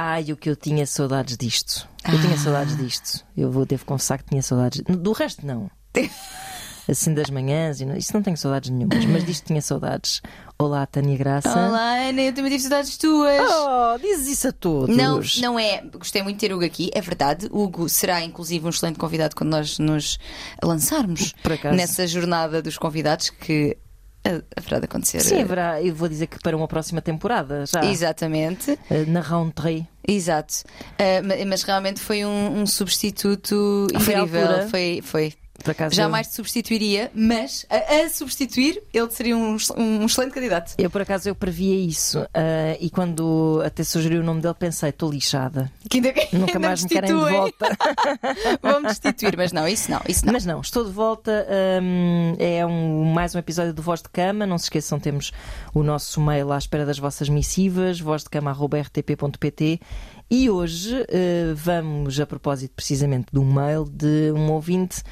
Ai, o que eu tinha saudades disto. Eu tinha Ah. saudades disto. Eu vou, devo confessar que tinha saudades. Do resto, não. Assim das manhãs, e isso não tenho saudades nenhumas, mas disto tinha saudades. Olá, Tânia Graça. Olá, Ana, eu também tive saudades tuas. Oh, dizes isso a todos. Não, não é. Gostei muito de ter Hugo aqui, é verdade. Hugo será inclusive um excelente convidado quando nós nos lançarmos nessa jornada dos convidados que haverá de acontecer. Sim, haverá. Eu vou dizer que para uma próxima temporada já. Exatamente, eh, Na rentrée. exato. Ma- mas realmente foi um, um substituto incrível. Foi, foi. Por acaso Jamais te substituiria, mas a, a substituir, ele seria um, um excelente candidato. Eu, por acaso, eu previa isso. ah, e quando até sugeriu o nome dele, pensei: estou lixada. Que ainda, Nunca ainda mais me querem de volta. Vamos destituir, mas não, isso não, isso não. Mas não, estou de volta. hum, é um, mais um episódio do Voz de Cama. Não se esqueçam, temos o nosso mail à espera das vossas missivas, vozdecama.rtp.pt. E hoje eh, vamos, a propósito precisamente de um mail de um ouvinte,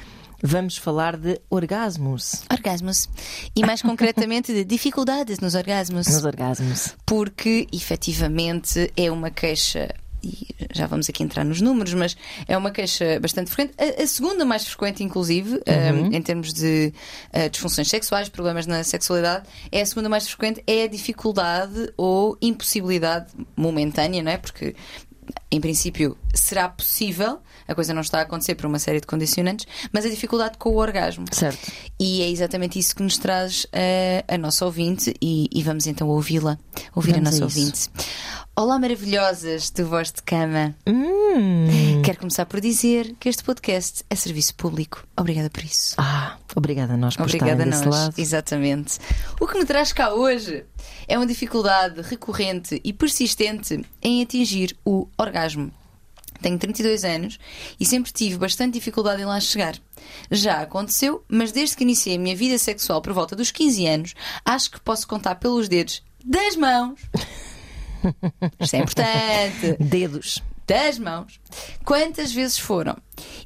vamos falar de orgasmos. Orgasmos. E mais concretamente de dificuldades nos orgasmos. Nos orgasmos. Porque efetivamente é uma queixa. E já vamos aqui entrar nos números, mas é uma queixa bastante frequente. A, a segunda mais frequente, inclusive, um, em termos de uh, disfunções sexuais, problemas na sexualidade, é a segunda mais frequente, é a dificuldade ou impossibilidade momentânea, não é? Porque em princípio, será possível, a coisa não está a acontecer por uma série de condicionantes, mas a dificuldade com o orgasmo. Certo. E é exatamente isso que nos traz eh, a nossa ouvinte, e, e vamos então ouvi-la, ouvir Vamos a nossa a ouvinte. Olá, maravilhosas de voz de cama. Hum. Quero começar por dizer que este podcast é serviço público. Obrigada por isso. Ah, obrigada a nós por Obrigada a estarem desse nós. lado. Exatamente. O que me traz cá hoje é uma dificuldade recorrente e persistente em atingir o orgasmo. Tenho 32 anos e sempre tive bastante dificuldade em lá chegar. Já aconteceu, mas desde que iniciei a minha vida sexual por volta dos 15 anos, acho que posso contar pelos dedos das mãos. Isto é importante Dedos. das mãos. Quantas vezes foram?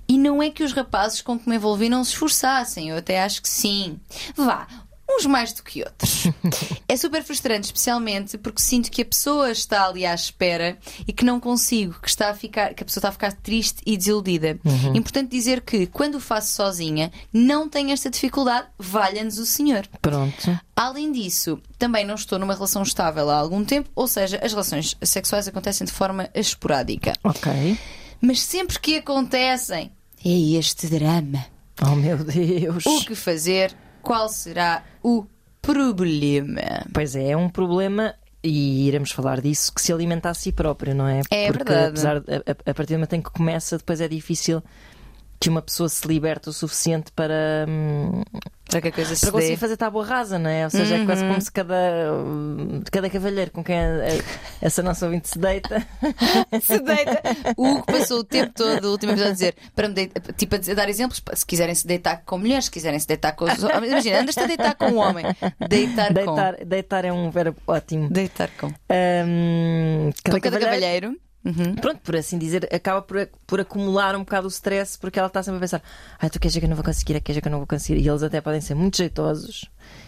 E não é que os rapazes com que me envolvi não se esforçassem, eu até acho que sim. Vá, uns mais do que outros. É super frustrante, especialmente porque sinto que a pessoa está ali à espera e que não consigo, que, está a ficar, que a pessoa está a ficar triste e desiludida. Importante dizer que, quando o faço sozinha, não tenho esta dificuldade, valha-nos o Senhor. Pronto. Além disso, também não estou numa relação estável há algum tempo, ou seja, as relações sexuais acontecem de forma esporádica. Ok. Mas sempre que acontecem, é este drama. Oh meu Deus. O que fazer? Qual será o problema? Pois é, é um problema. E iremos falar disso que se alimenta a si próprio, não é? É Porque verdade. apesar de- a, a partir do momento em que começa, depois é difícil que uma pessoa se liberte o suficiente para, hum, Para que a coisa se para conseguir dê. fazer tábua rasa, não é? Ou seja, é quase Uhum. como se cada, hum, cada cavalheiro com quem essa nossa ouvinte se deita. se deita. O Hugo passou o tempo todo, o último episódio, a dizer, para me tipo, a dar exemplos, se quiserem se deitar com mulheres, se quiserem se deitar com os homens. Imagina, andas-te a deitar com um homem. Deitar, Deitar, deitar é um verbo ótimo. com. Deitar com. Hum, cada Para cada cavalheiro- cavalheiro. Uhum. Pronto, por assim dizer, acaba por, por acumular um bocado o stress porque ela está sempre a pensar: ai, tu queres que eu não vou conseguir, queres dizer que eu não vou conseguir. E eles até podem ser muito jeitosos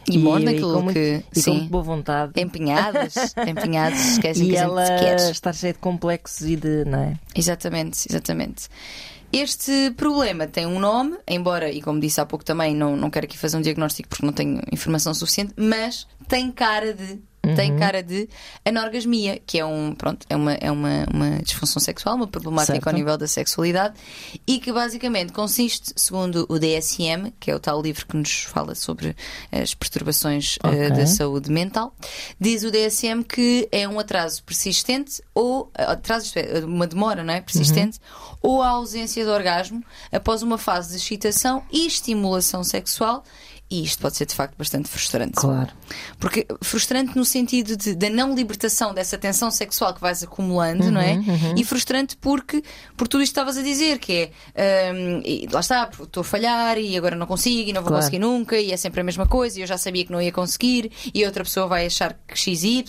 E bons naquilo com muito, que- e sim. com muito boa vontade. Empenhados, empenhados, esquecem e que ela gente quer. estar cheia de complexos e de. Não é? Exatamente, exatamente. Este problema tem um nome, embora, e como disse há pouco também, não, não quero aqui fazer um diagnóstico porque não tenho informação suficiente, mas tem cara de. Tem cara de anorgasmia, que é um pronto, é uma, é uma, uma disfunção sexual, uma problemática Certo. ao nível da sexualidade, e que basicamente consiste, segundo o DSM, que é o tal livro que nos fala sobre as perturbações eh, Ok. da saúde mental, diz o DSM que é um atraso persistente ou atraso, isto é, uma demora, não é? Persistente, ou a ausência de orgasmo após uma fase de excitação e estimulação sexual. E isto pode ser de facto bastante frustrante. Claro. Porque frustrante no sentido de, da não libertação dessa tensão sexual que vais acumulando, não é? E frustrante porque por tudo isto que estavas a dizer, que é e lá está, estou a falhar e agora não consigo e não vou Claro. conseguir nunca, e é sempre a mesma coisa, e eu já sabia que não ia conseguir, e outra pessoa vai achar que XY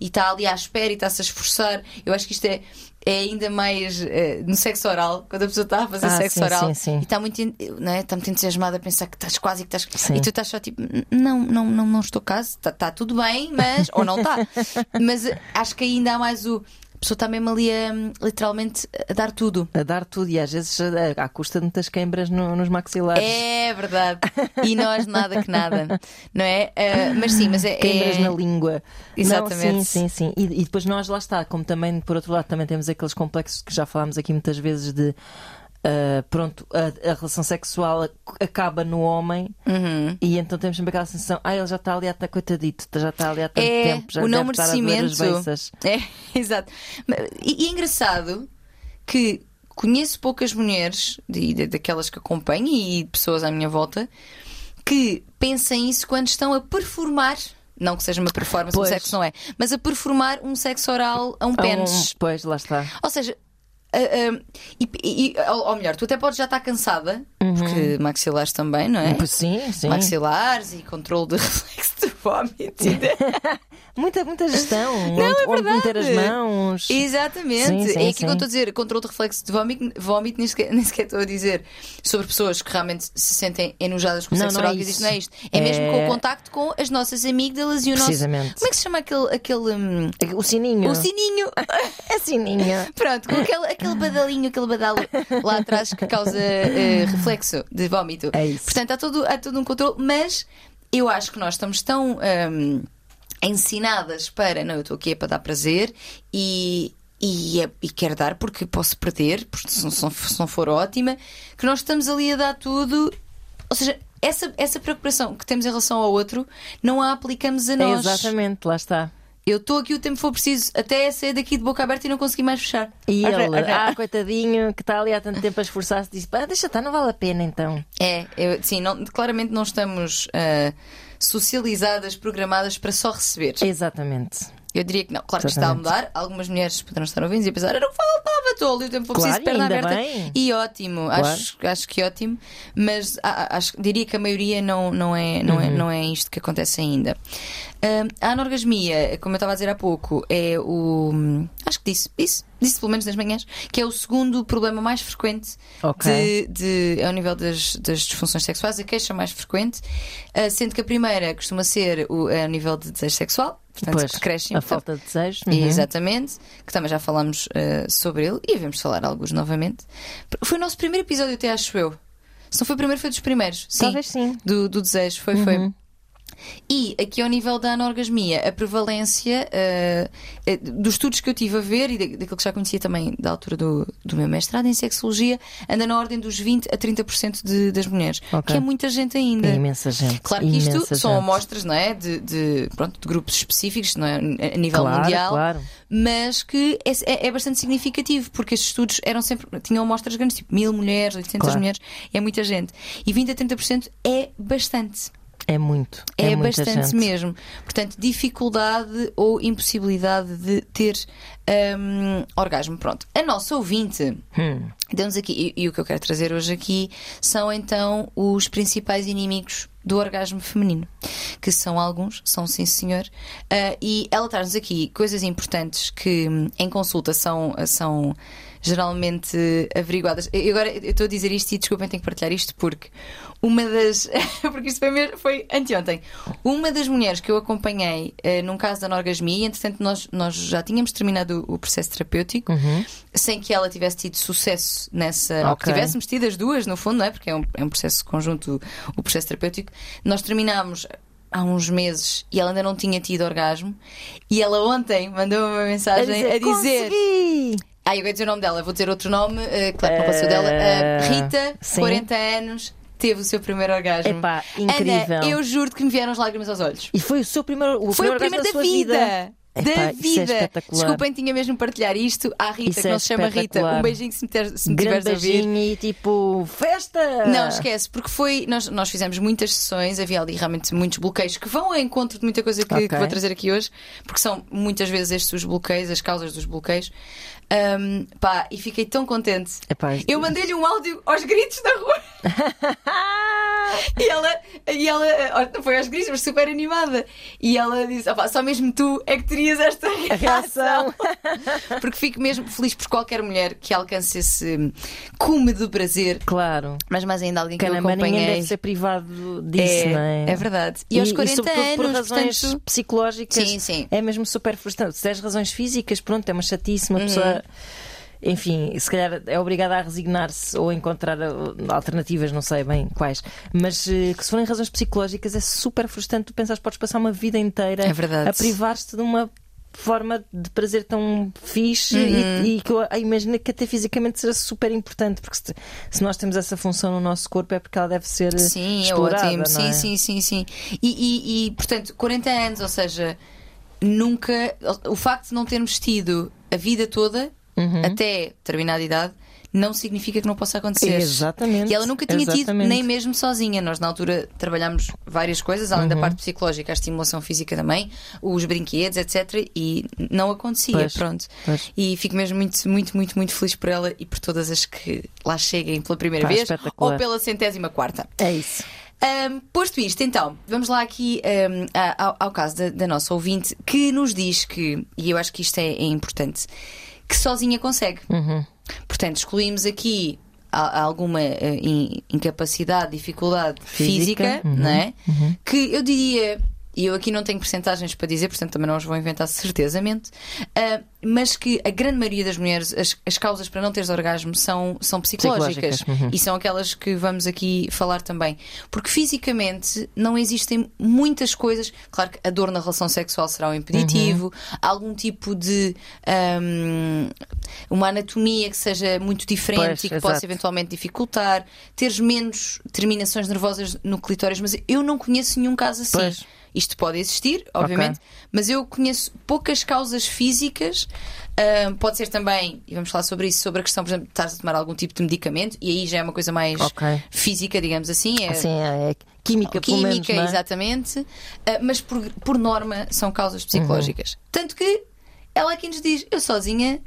e está ali à espera e está-se a esforçar. Eu acho que isto é. É ainda mais eh, no sexo oral, quando a pessoa está a fazer Ah, sexo sim, oral sim, sim. e está muito, não é? está muito entusiasmada a pensar que estás quase que estás. E tu estás só tipo, não, não, não, não estou caso, está tá tudo bem, mas. ou não está. mas acho que ainda há mais o. pessoa está mesmo ali a, literalmente a dar tudo. A dar tudo e às vezes à custa de muitas queimbras no, nos maxilares. É verdade. E nós nada que nada, não é? Uh, mas sim, mas é. Queimbras é... na língua. Exatamente. Não, sim, sim, sim. E, e depois nós lá está, como também, por outro lado, também temos aqueles complexos que já falámos aqui muitas vezes de Uh, pronto, a, a, relação sexual acaba no homem uhum. e então temos sempre aquela sensação, ah, ele já está ali há coitadito, já está ali há tanto é, tempo, já o não merecimento. É, exato. E, e, é engraçado que conheço poucas mulheres, de, de, daquelas que acompanho e pessoas à minha volta, que pensem isso quando estão a performar não que seja uma performance, pois. um sexo não é, mas a performar um sexo oral a um pênis. Um, pois, lá está. Ou seja, Uh, uh, e, e, ou melhor, tu até podes já estar cansada, uhum. porque maxilares também, não é? Sim, sim. Maxilares e controle de reflexo de vómito. muita, muita gestão. Não, onde, é verdade. Meter as mãos. Exatamente. Sim, sim, é aqui que eu estou a dizer, controle de reflexo de vómito, vómito nem, sequer, nem sequer estou a dizer sobre pessoas que realmente se sentem enojadas com o sexo oral, é que existe, não é isto. É, é, mesmo com o contacto com as nossas amígdalas e o nosso. Como é que se chama aquele. aquele um... O sininho. O sininho. é sininho. Pronto, com aquele, aquele badalinho, aquele badalo lá atrás que causa uh, reflexo de vómito. É isso. Portanto, há todo, há todo um controle, mas eu acho que nós estamos tão. Um, ensinadas para não, eu estou aqui é para dar prazer e, e, é, e quero dar porque posso perder, porque se não, se não for ótima, que nós estamos ali a dar tudo. Ou seja, essa, essa preocupação que temos em relação ao outro não a aplicamos a nós. É exatamente, lá está. Eu estou aqui o tempo que for preciso, até sair daqui de boca aberta e não consegui mais fechar. E ele, ah, coitadinho, que está ali há tanto tempo a esforçar-se, disse: ah, deixa estar, não vale a pena então. É, eu, sim, não, claramente não estamos. Uh, socializadas, programadas para só receber. Exatamente. Eu diria que não. Claro que está a mudar. Algumas mulheres poderão estar ouvindo e pensar, era o que faltava, estou ali o tempo claro, preciso, perna aberta. Bem. E ótimo, claro. acho, acho que ótimo. Mas acho, diria que a maioria não, não, é, não, é, uhum. é, não é isto que acontece ainda. Uh, a anorgasmia, como eu estava a dizer há pouco, é o. Acho que disse, disse, disse pelo menos nas manhãs, que é o segundo problema mais frequente okay. de, de, ao nível das, das disfunções sexuais, a queixa mais frequente, uh, sendo que a primeira costuma ser o, a nível de desejo sexual. Portanto, pois, cresce a falta de desejo. Uhum. Exatamente, que também já falamos uh, sobre ele e devemos falar alguns novamente. Foi o nosso primeiro episódio, até acho eu. Se não foi o primeiro, foi dos primeiros. Sim, Talvez sim. Do, do desejo, foi, uhum. foi. E aqui ao nível da anorgasmia, a prevalência uh, dos estudos que eu tive a ver e daquilo que já conhecia também da altura do, do meu mestrado em sexologia, anda na ordem dos 20 a 30% de, das mulheres, okay. que é muita gente ainda. É imensa gente. Claro que isto são amostras não é? de, de, pronto, de grupos específicos não é? a nível claro, mundial, claro. mas que é, é, é, bastante significativo, porque estes estudos eram sempre, tinham amostras grandes, tipo mil mulheres, 800 claro. mulheres, é muita gente. E 20 a 30% é bastante. É muito. É, é bastante gente. mesmo. Portanto, dificuldade ou impossibilidade de ter um, orgasmo. Pronto. A nossa ouvinte hum. deu-nos aqui, e, e o que eu quero trazer hoje aqui são então os principais inimigos do orgasmo feminino, que são alguns, são sim senhor, uh, e ela traz-nos aqui coisas importantes que em consulta são, são geralmente averiguadas. Eu agora eu estou a dizer isto e desculpem, tenho que partilhar isto porque uma das. porque isto foi, mesmo, foi anteontem. Uma das mulheres que eu acompanhei uh, num caso da anorgasmia, e entretanto nós, nós já tínhamos terminado o, o processo terapêutico, uhum. sem que ela tivesse tido sucesso nessa. Okay. que tivéssemos tido as duas, no fundo, não é? Porque é um, é um processo conjunto o processo terapêutico. Nós terminámos há uns meses e ela ainda não tinha tido orgasmo. E ela ontem mandou uma mensagem a dizer. A dizer ah, eu vou dizer o nome dela, vou dizer outro nome, uh, claro que não posso o dela. Uh, Rita, sim. 40 anos, teve o seu primeiro orgasmo. Epá, incrível. Ana, eu juro que me vieram as lágrimas aos olhos. E foi o seu primeiro, o foi primeiro o primeiro da, da vida. vida. Da Epá, vida. É Desculpem, tinha mesmo partilhar isto à Rita, isso que é não se chama Rita. Um beijinho se me, ter, se me Grande tiveres a ouvir. e tipo, festa! Não, esquece, porque foi. Nós, nós fizemos muitas sessões, havia ali realmente muitos bloqueios que vão ao encontro de muita coisa que, okay. que vou trazer aqui hoje, porque são muitas vezes estes os bloqueios, as causas dos bloqueios. Um, pá, e fiquei tão contente. Epá, eu mandei-lhe um áudio aos gritos da rua. e ela E ela ó, foi às gritos, mas super animada. E ela disse: "Opá, só mesmo tu é que terias esta reação. Porque fico mesmo feliz por qualquer mulher que alcance esse cume do prazer. Claro. Mas mais ainda alguém que eu acompanhei. deve ser privado disso, É, não é? é verdade. E aos 40 sobretudo por anos, razões portanto- psicológicas, Sim, sim. é mesmo super frustrante. Se tens razões físicas, pronto, é uma chatice, uma Uhum. pessoa. Enfim, se calhar é obrigada a resignar-se ou a encontrar uh, alternativas, não sei bem quais. Mas eh, que se forem razões psicológicas é super frustrante. Tu pensas que podes passar uma vida inteira É a privar-te de uma forma de prazer tão fixe Uhum. e, e que eu ah, imagino que até fisicamente seja super importante, porque se, se nós temos essa função no nosso corpo é porque ela deve ser Sim, é explorada, ótimo. não Sim, é? sim, sim, sim. E, e, e, portanto, 40 anos, ou seja, nunca. O facto de não termos tido a vida toda, Uhum. até determinada idade, não significa que não possa acontecer. Exatamente, E ela nunca tinha tido, exatamente. nem mesmo sozinha. Nós, na altura, trabalhámos várias coisas, além Uhum. da parte psicológica, a estimulação física também, os brinquedos, etc. E não acontecia, Pois, pronto. pois. E fico mesmo muito, muito, muito, muito feliz por ela e por todas as que lá cheguem pela primeira Pá, vez ou pela centésima quarta. É isso. Um, posto isto, então, vamos lá aqui um, ao, ao caso da, da nossa ouvinte que nos diz que, e eu acho que isto é, é importante, que sozinha consegue. Uhum. Portanto, excluímos aqui alguma eh, in- incapacidade, dificuldade Física, física, uhum, não é? Que eu diria. E eu aqui não tenho percentagens para dizer, portanto também não as vou inventar certezamente, ah, mas que a grande maioria das mulheres, as, as causas para não teres orgasmo são, são psicológicas. Psicológicas, uhum. E são aquelas que vamos aqui falar também. Porque fisicamente não existem muitas coisas. Claro que a dor na relação sexual será um impeditivo, Uhum. algum tipo de. ahm, uma anatomia que seja muito diferente Pois, e que exato. possa eventualmente dificultar, teres menos terminações nervosas no clitóris, mas eu não conheço nenhum caso assim. Pois. Isto pode existir, obviamente, mas eu conheço poucas causas físicas. Ahm, pode ser também, e vamos falar sobre isso, sobre a questão, por exemplo, de estás a tomar algum tipo de medicamento, e aí já é uma coisa mais Ok. física, digamos assim. É, Assim, é química, menos. química, não é? exatamente, ah, mas por, por norma são causas psicológicas. Uhum. Tanto que ela aqui nos diz: eu sozinha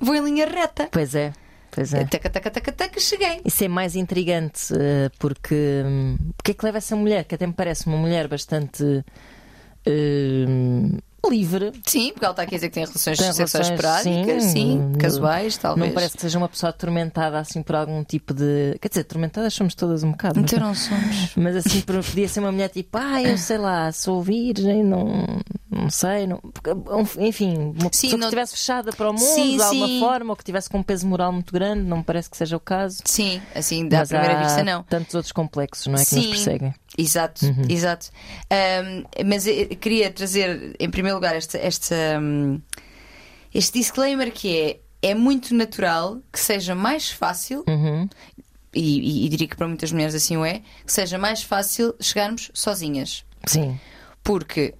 vou em linha reta. Pois é, pois é. Taca, taca, taca, taca, cheguei. Isso é mais intrigante eh, porque hum, porque é que leva essa mulher, que até me parece uma mulher bastante hum, livre. Sim, porque ela está aqui a dizer que tem relações Tem sexuais relações, esporádicas, sim, sim, casuais, talvez. Não parece que seja uma pessoa atormentada assim por algum tipo de. Quer dizer, atormentadas somos todas um bocado. mas- Então não somos. Mas assim, podia ser uma mulher tipo, ah, eu sei lá, sou virgem, não, não sei. Não... Enfim, uma Sim, pessoa que não- estivesse fechada para o mundo Sim, de alguma sim. forma ou que tivesse com um peso moral muito grande, não me parece que seja o caso. Sim, assim, da primeira vista, não. tantos outros complexos, não é? Que nos perseguem. Exato, Uhum. exato. Ahm, mas eu queria trazer, em primeiro lugar, esta, esta, hum, este disclaimer que é. É muito natural que seja mais fácil, Uhum. e, e- e diria que para muitas mulheres assim o é, que seja mais fácil chegarmos sozinhas. Sim. Porque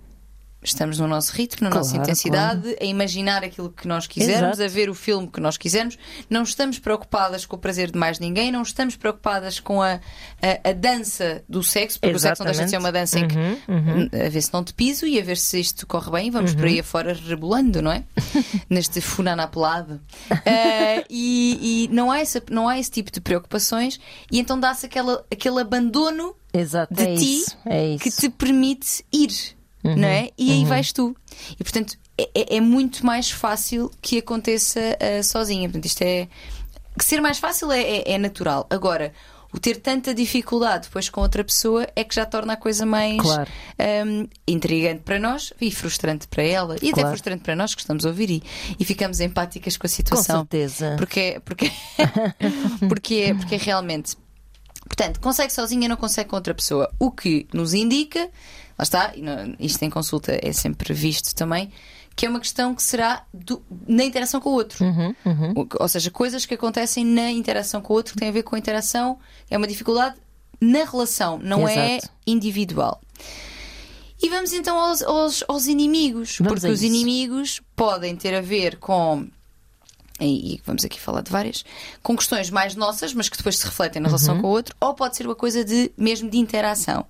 estamos no nosso ritmo, na Claro, nossa intensidade, a imaginar aquilo que nós quisermos, Exato. a ver o filme que nós quisermos. Não estamos preocupadas com o prazer de mais ninguém, não estamos preocupadas com a, a, a dança do sexo, porque o sexo não deixa de ser uma dança em que Uhum, uhum. a ver se não te piso e a ver se isto corre bem e vamos por aí afora rebolando, não é? Neste funana pelado. Ah, e e não, há essa, não há esse tipo de preocupações e então dá-se aquele abandono Exato, de é ti isso. É isso. que te permite ir, não é? E aí vais tu. E portanto é- é, é muito mais fácil que aconteça ah, sozinha. Portanto, isto é. Que ser mais fácil é, é- é natural. Agora, o ter tanta dificuldade depois com outra pessoa é que já torna a coisa mais Claro. hum, intrigante para nós e frustrante para ela. E até Claro. frustrante para nós que estamos a ouvir e, e ficamos empáticas com a Com situação. certeza. Porque, porque, porque, é, porque é realmente. Portanto, consegue sozinha, não consegue com outra pessoa. O que nos indica, lá está, e isto em consulta é sempre visto também, que é uma questão que será do- na interação com o outro. Uhum, uhum. Ou- Ou seja, coisas que acontecem na interação com o outro que têm a ver com a interação, é uma dificuldade na relação, não é Exato. individual. E vamos então aos, aos, aos inimigos, Vamos porque os inimigos podem ter a ver com. E vamos aqui falar de várias, com questões mais nossas, mas que depois se refletem na Uhum. relação com o outro, ou pode ser uma coisa de mesmo de interação.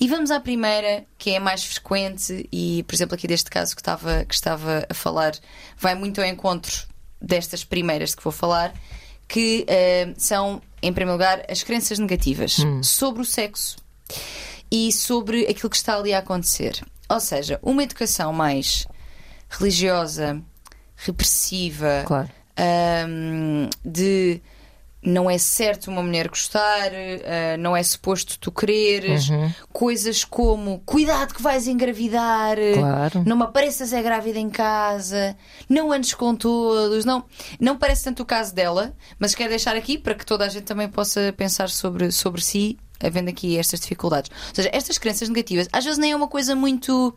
E vamos à primeira, que é a mais frequente, e por exemplo, aqui deste caso que estava, que estava a falar, vai muito ao encontro destas primeiras que vou falar, que eh, são, em primeiro lugar, as crenças negativas sobre o sexo. e sobre aquilo que está ali a acontecer. Ou seja, uma educação mais religiosa, repressiva, Claro. hum, de não é certo uma mulher gostar, ah, não é suposto tu quereres, Uhum. coisas como cuidado que vais engravidar, Claro. não me apareças é grávida em casa, não andes com todos, não, não parece tanto o caso dela, mas quero deixar aqui para que toda a gente também possa pensar sobre, sobre si, havendo aqui estas dificuldades. Ou seja, estas crenças negativas às vezes nem é uma coisa muito.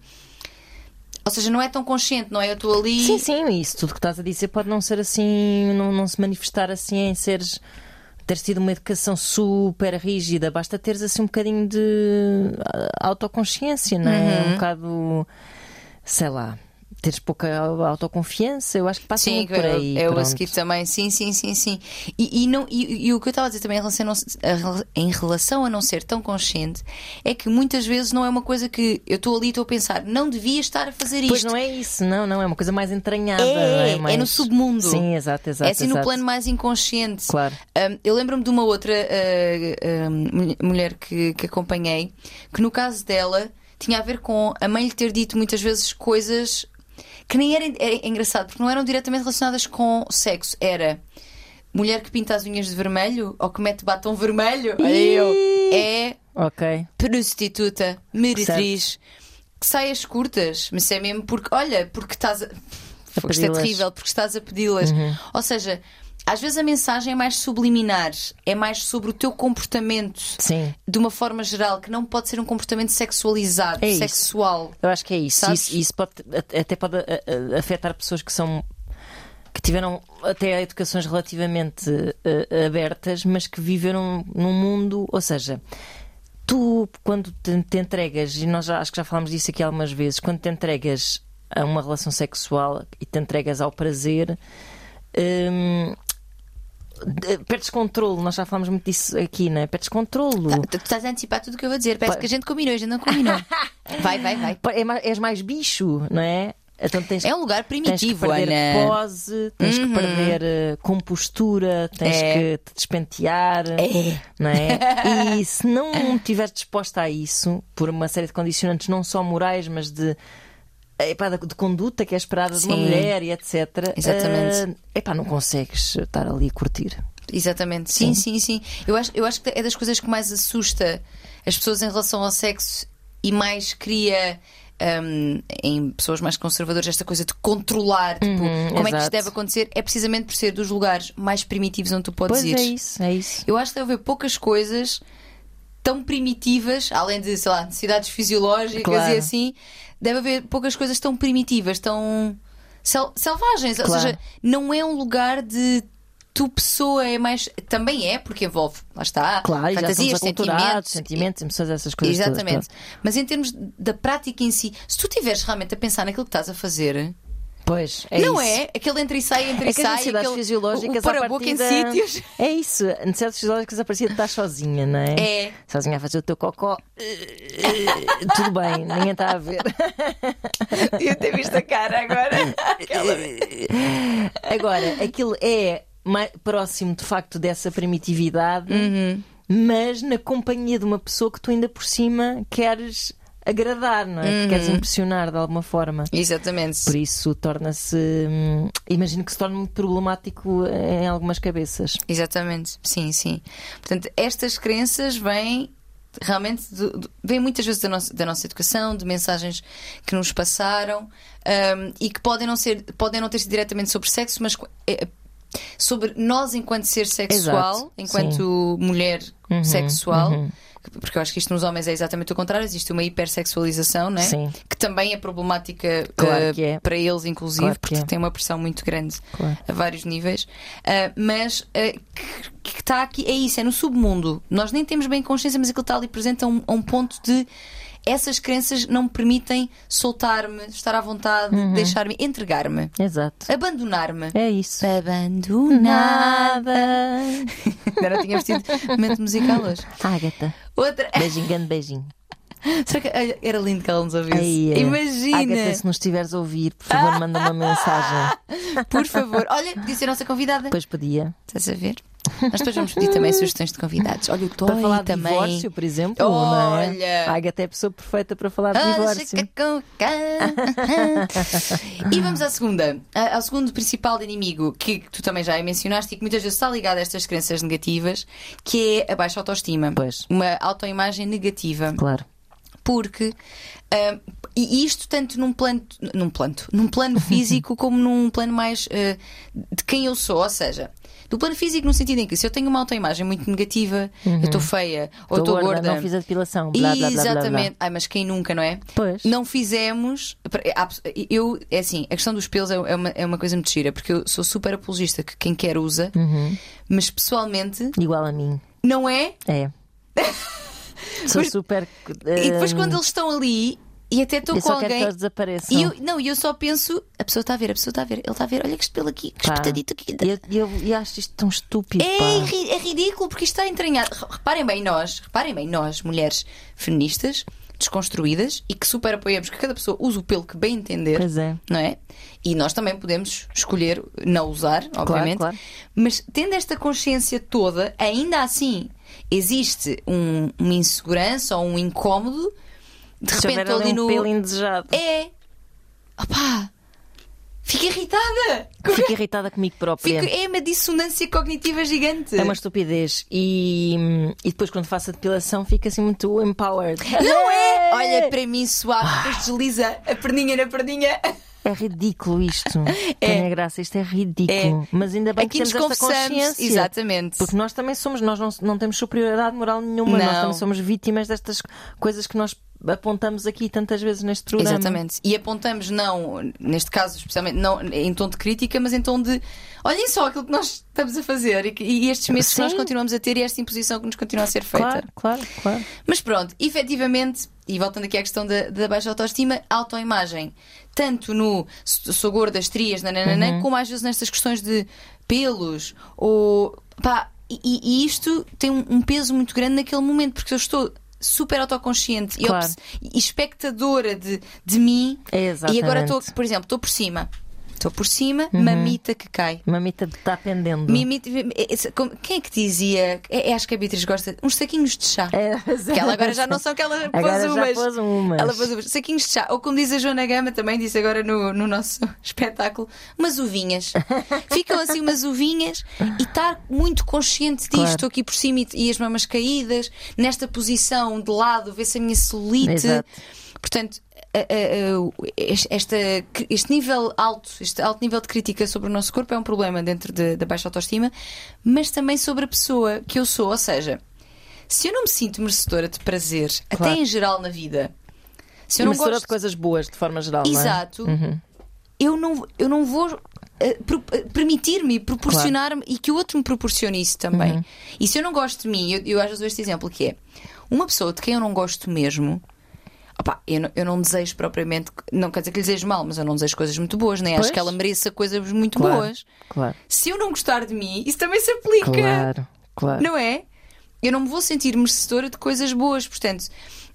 Ou seja, não é tão consciente, não é? Eu estou ali. Sim, sim, isso tudo que estás a dizer pode não ser assim, não, não se manifestar assim em seres. Ter sido uma educação super rígida, basta teres assim um bocadinho de ah, autoconsciência, não é? Uhum. Um bocado, sei lá, teres pouca autoconfiança, eu acho que passa Sim, por aí. eu, eu a seguir também, sim, sim, sim, sim. E, e não, e, e o que eu estava a dizer também em relação, a não, em relação a não ser tão consciente é que muitas vezes não é uma coisa que eu estou ali e estou a pensar, não devia estar a fazer Pois isto. não é isso, não, não, é uma coisa mais entranhada. É, é, é mais... no submundo. Sim, exato, exato. é assim no exato. plano mais inconsciente. Claro. Um, eu lembro-me de uma outra uh, mulher- mulher que, que acompanhei que, no caso dela, tinha a ver com a mãe lhe ter dito muitas vezes coisas que nem era, era engraçado, porque não eram diretamente relacionadas com sexo. Era mulher que pinta as unhas de vermelho ou que mete batom vermelho. Olha eu. É Ok. prostituta, meretriz, que saias curtas, mas é mesmo porque, olha, porque estás a. Isto é terrível, porque estás a pedi-las. Ou seja, às vezes a mensagem é mais subliminar, é mais sobre o teu comportamento Sim. de uma forma geral, que não pode ser um comportamento sexualizado, É isso. sexual. Eu acho que é isso. Sabes? Isso, isso pode, até pode afetar pessoas que são. que tiveram até educações relativamente eh, abertas, mas que viveram num mundo. Ou seja, tu, quando te, te entregas, e nós já, acho que já falámos disso aqui algumas vezes, quando te entregas a uma relação sexual e te entregas ao prazer. de- perdes controle, nós já falámos muito disso aqui, né? Perdes controle. Tá, tu estás a antecipar tudo o que eu vou dizer. Parece Pa- que a gente combinou, a gente não combinou. vai, vai, vai. É mais- és mais bicho, não é? Então tens, É um lugar tens que primitivo, perder Ana. pose, tens que Uhum. perder eh, compostura, tens É. que te despentear, não é? E se não estiveres disposta a isso, por uma série de condicionantes, não só morais, mas de. Epá, de conduta que é esperada de uma Sim. mulher e etc. Exatamente. eh, epá, não consegues estar ali a curtir. Exatamente, sim, sim, sim. Eu, acho, eu acho que é das coisas que mais assusta as pessoas em relação ao sexo e mais cria hum, em pessoas mais conservadoras esta coisa de controlar tipo, como é que isto exato. deve acontecer, é precisamente por ser dos lugares mais primitivos onde tu podes Pois ir. é isso, é isso. Eu acho que deve haver poucas coisas tão primitivas, além de, sei lá, necessidades fisiológicas Claro. e assim, deve haver poucas coisas tão primitivas, tão sel- selvagens. Ou Claro. seja, não é um lugar de tu pessoa, é mais. Também é, porque envolve, lá está, Claro, fantasias, sentimentos. sentimentos, emoções, essas coisas. todas, Exatamente. todas. Mas em termos da prática em si, se tu estiveres realmente a pensar naquilo que estás a fazer, Pois, é não isso. é aquele entra e sai, entra É e que as sai, necessidades aquele, fisiológicas o, o para-boca em partida- sítios. É isso, necessidades fisiológicas a partir de estar sozinha, não é? É. Sozinha a fazer o teu cocó. Tudo bem, ninguém está a ver. Eu ter visto a cara agora. Agora, aquilo é mais próximo de facto dessa primitividade, Uhum. mas na companhia de uma pessoa que tu ainda por cima queres agradar, não é? Que queres Uhum. impressionar de alguma forma. Exatamente. Por isso torna-se. hum, imagino que se torne muito problemático em algumas cabeças. Exatamente, sim, sim. Portanto, estas crenças vêm realmente vêm muitas vezes da nossa, da nossa educação, de mensagens que nos passaram ahm, e que podem não ser, podem não ter sido diretamente sobre sexo, mas eh, sobre nós enquanto ser sexual, Exato, enquanto mulher Uhum, sexual. uhum. Porque eu acho que isto nos homens é exatamente o contrário, existe uma hipersexualização, é? Sim. Que também é problemática Claro que é. para eles, inclusive, Claro que porque é. tem uma pressão muito grande Claro. a vários níveis. Ah, mas ah, que está aqui, é isso, é no submundo. Nós nem temos bem consciência, mas aquilo está ali presente a um, a um ponto de essas crenças não me permitem soltar-me, estar à vontade, Uhum. deixar-me, entregar-me, Exato. abandonar-me. É isso. Abandonada. Ainda não tínhamos tido momento musical hoje. Ágata. Outra. Beijinho, grande beijinho. Será que ai, era lindo que ela nos ouvisse? Aí, é. Imagina! Ágata, se nos estiveres a ouvir, por favor, manda uma mensagem. Por favor. Olha, disse a nossa convidada. Depois podia. Estás a ver? Nós depois vamos pedir também sugestões de convidados. Olha, o Toy Para falar de também. divórcio, por exemplo. não é? Olha. A é pessoa perfeita para falar de Ah, divórcio. e vamos à segunda. Ao segundo principal inimigo, que tu também já mencionaste e que muitas vezes está ligado a estas crenças negativas, que é a baixa autoestima. Pois. Uma autoimagem negativa. Claro. Porque ah, e isto tanto num plano num plano, num plano físico como num plano mais ah, de quem eu sou, ou seja, do plano físico no sentido em que se eu tenho uma autoimagem muito negativa, eu estou feia ou Estou gorda, gorda, não fiz a depilação. Blá, blá, blá, blá, blá. Exatamente. Ai, mas quem nunca, não é? Pois. Não fizemos. há- Eu, é assim, a questão dos pelos é é uma, é uma coisa muito gira, porque eu sou super apologista que quem quer usa, Uhum. mas pessoalmente Igual a mim. não é. É. Sou Mas- super. E depois hum, quando eles estão ali e até estou com que alguém. eles desapareçam. E eu, não, eu só penso, a pessoa está a ver, a pessoa está a ver, ele está a ver, olha que pelo aqui, que espetadito aqui. Eu, eu, eu acho isto tão estúpido. É, é ridículo porque isto está entranhado. Re- Reparem bem, nós, reparem bem, nós, mulheres feministas, desconstruídas e que super apoiamos que cada pessoa use o pelo que bem entender. Pois é. Não é? E nós também podemos escolher não usar, obviamente. claro. Mas tendo esta consciência toda, ainda assim existe um- uma insegurança ou um incómodo. De Se repente estou ali ali um no. pelo indesejado. É. Opá! Fico irritada! Fico irritada comigo própria. Fico... É uma dissonância cognitiva gigante. É uma estupidez. E, e depois, quando faço a depilação, fico assim muito empowered. Não é? Olha para mim suave, depois desliza a perninha na perninha. É ridículo isto. Tem a graça, isto é ridículo. Mas ainda bem Aqui que temos esta confessamos. consciência. Exatamente. Porque nós também somos, nós não, não temos superioridade moral nenhuma, nós Não. também somos vítimas destas coisas que nós apontamos aqui tantas vezes neste programa. Exatamente. E apontamos não, neste caso especialmente, não em tom de crítica, mas em tom de olhem só aquilo que nós estamos a fazer e, que- e estes meses que Sim. nós continuamos a ter e esta imposição que nos continua a ser feita. Claro, claro, claro. Mas pronto, efetivamente, e voltando aqui à questão da, da baixa autoestima, autoimagem, tanto no sou gorda, estrias, nananana, Uhum. como às vezes nestas questões de pelos, ou pá, e, e isto tem um, um peso muito grande naquele momento, porque eu estou super autoconsciente e Claro. e espectadora de, de mim, É e agora estou, por exemplo, estou por cima. Estou por cima, mamita que cai. Mamita está pendendo. Mimita- quem é que dizia? É, é, acho que a Beatriz gosta. Uns saquinhos de chá. É, Que ela agora já não são que ela pôs umas. pôs umas. Ela pôs umas. Saquinhos de chá. Ou como diz a Joana Gama, também disse agora no, no nosso espetáculo, umas uvinhas. Ficam assim umas uvinhas e estar muito consciente disto. Claro. Estou aqui por cima e, e as mamas caídas, nesta posição de lado, vê-se a minha celulite. Exato. Portanto, esta, este nível alto, este alto nível de crítica sobre o nosso corpo é um problema dentro de- da baixa autoestima, mas também sobre a pessoa que eu sou. Ou seja, se eu não me sinto merecedora de prazer, Claro. até em geral na vida, se eu não gosto de coisas boas, de forma geral. é? Exato. Eu, não, eu não vou eh, eh, permitir-me, proporcionar-me e que o outro me proporcione isso também. Uhum. E se eu não gosto de mim, eu, eu às vezes dou este exemplo que é uma pessoa de quem eu não gosto mesmo. Opá, eu, não, eu não desejo propriamente, não quer dizer que lhe desejo mal, mas eu não desejo coisas muito boas, nem Pois. acho que ela mereça coisas muito Claro, boas. Claro, Se eu não gostar de mim, isso também se aplica. claro, claro. Não é? Eu não me vou sentir merecedora de coisas boas. Portanto,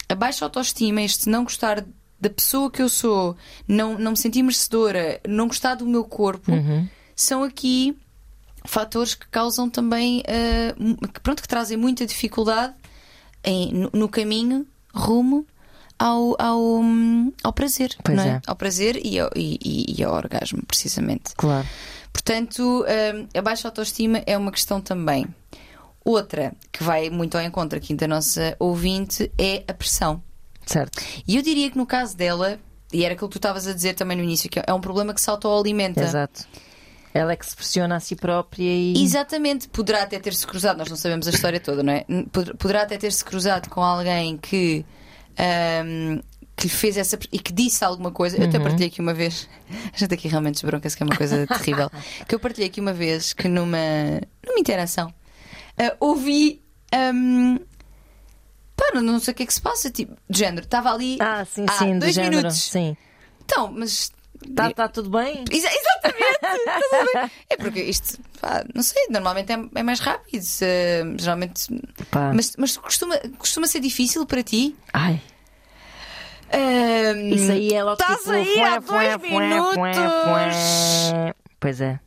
a baixa autoestima, este não gostar da pessoa que eu sou, não, não me sentir merecedora, não gostar do meu corpo, são aqui fatores que causam também, mu- que, pronto, que trazem muita dificuldade em- no, no caminho rumo ao, ao, ao prazer. Pois não é? é. Ao prazer e ao, e- e- ao orgasmo, precisamente. Claro. Portanto, hum, a baixa autoestima é uma questão também. Outra que vai muito ao encontro aqui da nossa ouvinte é a pressão. Certo. E eu diria que no caso dela, e era aquilo que tu estavas a dizer também no início, que é um problema que se autoalimenta. Exato. Ela é que se pressiona a si própria e. Exatamente, poderá até ter-se cruzado, nós não sabemos a história toda, não é? Pod- Poderá até ter-se cruzado com alguém que, hum, que lhe fez essa. e que disse alguma coisa. Eu até partilhei aqui uma vez, a gente aqui realmente desbronca-se que é uma coisa terrível. Que eu partilhei aqui uma vez que numa, numa interação ah, ouvi. hum, pá, não, sei o que é que se passa, tipo, de género, estava ali Ah, sim, há sim, do dois género. minutos. Sim. Então, mas Está tá tudo bem? Exa- exatamente! Estás a ver? é porque isto, pá, não sei, normalmente é, é mais rápido. se- geralmente. Mas, mas costuma, costuma ser difícil para ti? Ai, isso aí é logo Estás tipo, aí há dois minutos! Pois é.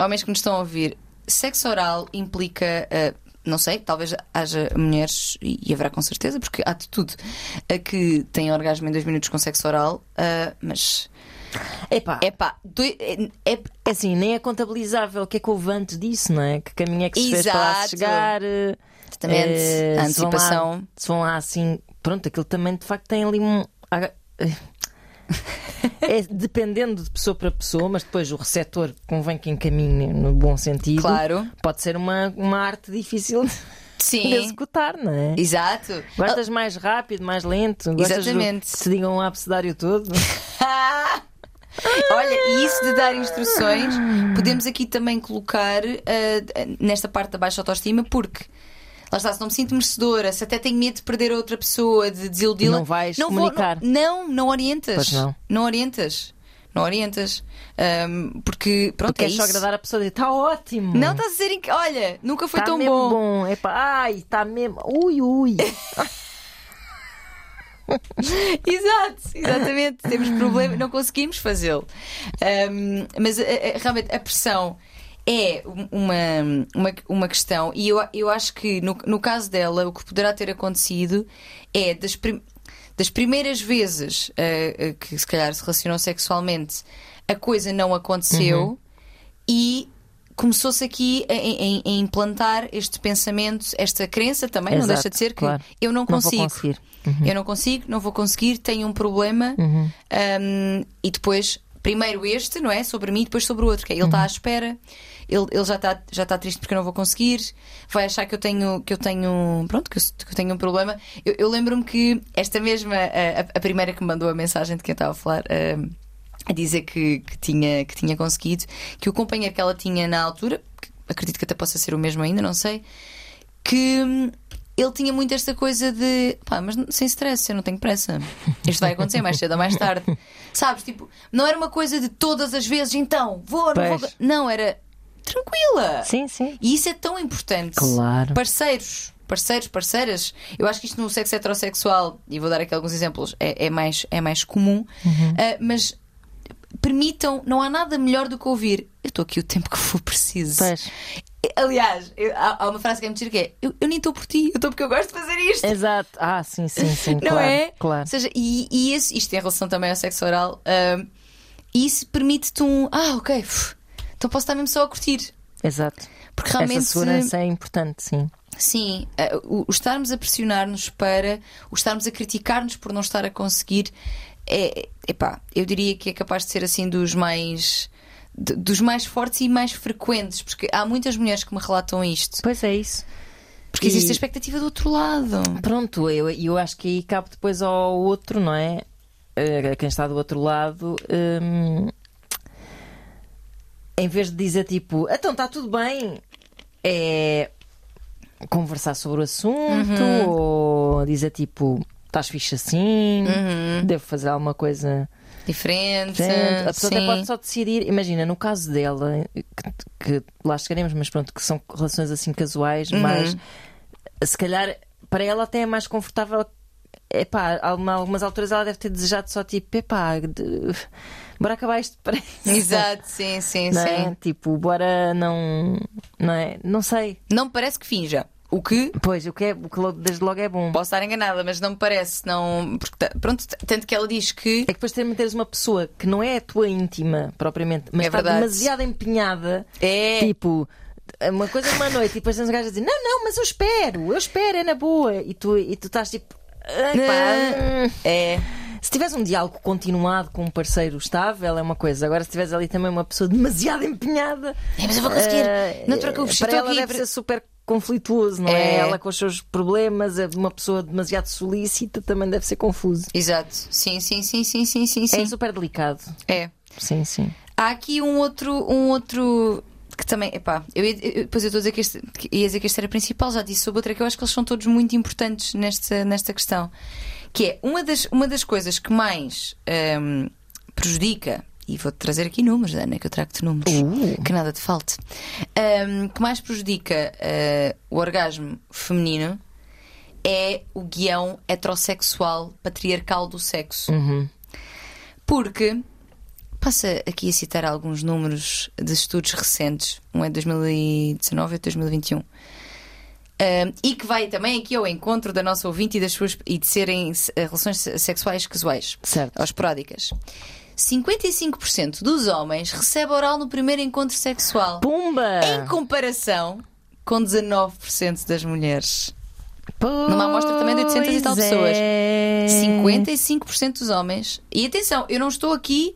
Homens que nos estão a ouvir, sexo oral implica. Uh, não sei, talvez haja mulheres, e haverá com certeza, porque há de tudo, a que têm orgasmo em dois minutos com sexo oral, uh, mas. Epá. Epá, é, é, É assim, nem é contabilizável o que é que houve antes disso, não é? Que caminho é que se fez para lá Exato. chegar. eh, Exatamente. eh, A se vão lá- antecipação. Se vão lá assim, pronto, aquilo também de facto tem ali um. ah, eh, É dependendo de pessoa para pessoa, mas depois o receptor convém que encaminhe no bom sentido. Claro. Pode ser uma, uma arte difícil de sim. executar, não é? Exato. Gostas mais rápido, mais lento? Gostas Exatamente. que te digam o abcedário todo? Olha, e isso de dar instruções, podemos aqui também colocar ah, nesta parte da baixa autoestima, porque lá está, se não me sinto merecedora, se até tenho medo de perder a outra pessoa, de desiludi-la. Não vais vou- comunicar. não, não orientas. Pois não. orientas. Não orientas. Ahm, porque, pronto, Tu é queres só agradar a pessoa e dizer, está ótimo. Não estás a dizer que, olha, nunca foi Tá tão mesmo bom. bom. Epá, ai, está mesmo. Ui, ui. Exato, exatamente. Temos problema, não conseguimos fazê-lo. Ahm, mas eh, eh, realmente a pressão é um- uma, uma, uma questão, e eu, eu acho que no, no caso dela, o que poderá ter acontecido é das, prim- das primeiras vezes eh, que se calhar se relacionou sexualmente, a coisa não aconteceu e. Começou-se aqui a, a- a implantar este pensamento, esta crença também, não Exato, deixa de ser que claro. eu não Não consigo. conseguir. Eu não consigo, não vou conseguir, tenho um problema. Uhum. Um, e depois, primeiro este, não é? Sobre mim, depois sobre o outro, que é ele está à espera, ele, ele já está já está triste porque eu não vou conseguir, vai achar que eu tenho, que eu tenho, pronto, que eu, que eu tenho um problema. Eu, eu lembro-me que esta mesma, a, a- a primeira que me mandou a mensagem de quem estava a falar. A dizer que, que tinha, que tinha conseguido, que o companheiro que ela tinha na altura, que acredito que até possa ser o mesmo ainda, não sei, que hum, ele tinha muito esta coisa de pá, mas sem stress, eu não tenho pressa. Isto vai acontecer mais cedo ou mais tarde. Sabes? Tipo, não era uma coisa de todas as vezes, então, vou, não vou. Não, era tranquila. Sim, sim. E isso é tão importante. Claro. Parceiros, parceiros, parceiras. Eu acho que isto no sexo heterossexual, e vou dar aqui alguns exemplos, é, é mais, é mais comum, Uhum. Ah, mas permitam, não há nada melhor do que ouvir. Eu estou aqui o tempo que for preciso. Pois. Aliás, eu- há, há uma frase que é muito gira que é: eu, eu nem estou por ti, eu estou porque eu gosto de fazer isto. Exato. Ah, sim, sim, sim. Não claro, é? Claro. Ou seja, e, e esse, isto em relação também ao sexo oral, ahm, isso permite-te um. Ah, ok, uf, então posso estar mesmo só a curtir. Exato. Porque realmente. Essa segurança é importante, sim. Sim, eh, o, o estarmos a pressionar-nos para, o estarmos a criticar-nos por não estar a conseguir, é, epá, eu diria que é capaz de ser assim dos mais de- dos mais fortes e mais frequentes, porque há muitas mulheres que me relatam isto, Pois é isso. porque existe E- a expectativa do outro lado. Pronto, eu, eu acho que aí cabe depois ao outro, não é? Eh, A quem está do outro lado. hum, em vez de dizer tipo, então está tudo bem, é conversar sobre o assunto Uhum. ou dizer tipo, estás fixe assim, Uhum. devo fazer alguma coisa. Diferente. Certo. A pessoa sim. até pode só decidir. Imagina, no caso dela, que, que lá chegaremos, mas pronto, que são relações assim casuais, Uhum. mas se calhar para ela até é mais confortável. Epá, a alguma- algumas alturas ela deve ter desejado só tipo, epá, de... bora acabar isto depressa. Exato, sim, sim, Não sim. é? Tipo, bora não. Não é? Não sei. Não parece que finja. O que Pois, o que, é, o que logo- desde logo é bom. posso estar enganada, mas não me parece, não. Porque, tá- pronto, tanto que ela diz que. É que depois também teres uma pessoa que não é a tua íntima propriamente, mas É está verdade. demasiado empenhada. É. Tipo, uma coisa uma noite e depois tens um gajo a dizer: Não, não, mas eu espero, eu espero, é na boa. E tu, e tu estás tipo. "Ai, pá, hum." É. Se tiveres um diálogo continuado com um parceiro estável, é uma coisa. Agora, se tiveres ali também uma pessoa demasiado empenhada, É, mas eu vou conseguir. eh, Não te preocupes, para ela aqui deve ser super conflituoso, não é? É. Ela com os seus problemas, é uma pessoa demasiado solícita também deve ser confuso. Exato. Sim, sim, sim, sim, sim, sim, É super delicado. É. Sim, sim. Há aqui um outro, um outro que também, epá, eu, eu, depois eu estou a dizer que este, que ia dizer que este era principal, já disse sobre outra que eu acho que eles são todos muito importantes nesta, nesta questão. Que é uma das, uma das coisas que mais hum, prejudica, e vou-te trazer aqui números, Ana, que eu trago-te números, Uh. que nada te falte, hum, que mais prejudica uh, o orgasmo feminino é o guião heterossexual patriarcal do sexo. Uhum. Porque passa aqui a citar alguns números de estudos recentes. Um é de 2019 e 2021. Um, e que vai também aqui ao encontro da nossa ouvinte e, das suas, e de serem eh, relações sexuais casuais, Certo. ou esporádicas. 55% dos homens recebe oral no primeiro encontro sexual, Pumba! em comparação com 19% das mulheres. Numa amostra também de 800 e tal Pois pessoas. é. 55% dos homens. E atenção, eu não estou aqui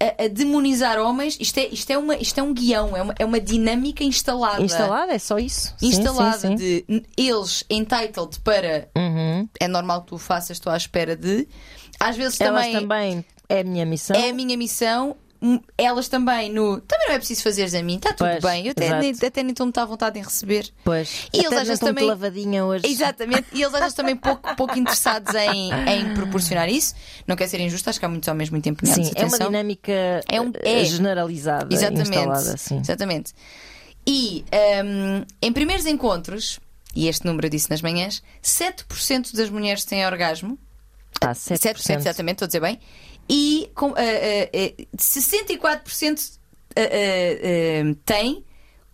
a, a demonizar homens. Isto é, isto, é uma, isto é um guião, é uma, é uma dinâmica instalada. Instalada, é só isso. Instalada sim, sim. de eles entitled para Uhum. é normal que tu o faças, estou à espera de. Às vezes Elas também, também é a minha missão. é a minha missão. Hum, Elas também no. Também não é preciso fazeres a mim, está tudo Pois, bem. Eu até, nem, até nem estou muito à vontade em receber. Pois. E eles Até muito também- lavadinha hoje. Exatamente, e eles vezes também pouco, pouco interessados em, em proporcionar isso. Não quer ser injusto, acho que há muitos homens muito empenhados. Sim, é uma dinâmica É um- eh, é. generalizada, Exatamente. Sim. Exatamente. E hum, em primeiros encontros, e este número eu disse nas manhãs, 7% das mulheres têm orgasmo. Ah, 7%. 7%, exatamente, estou a dizer bem. E com, ah, ah, ah, 64% ah, ah, ah, tem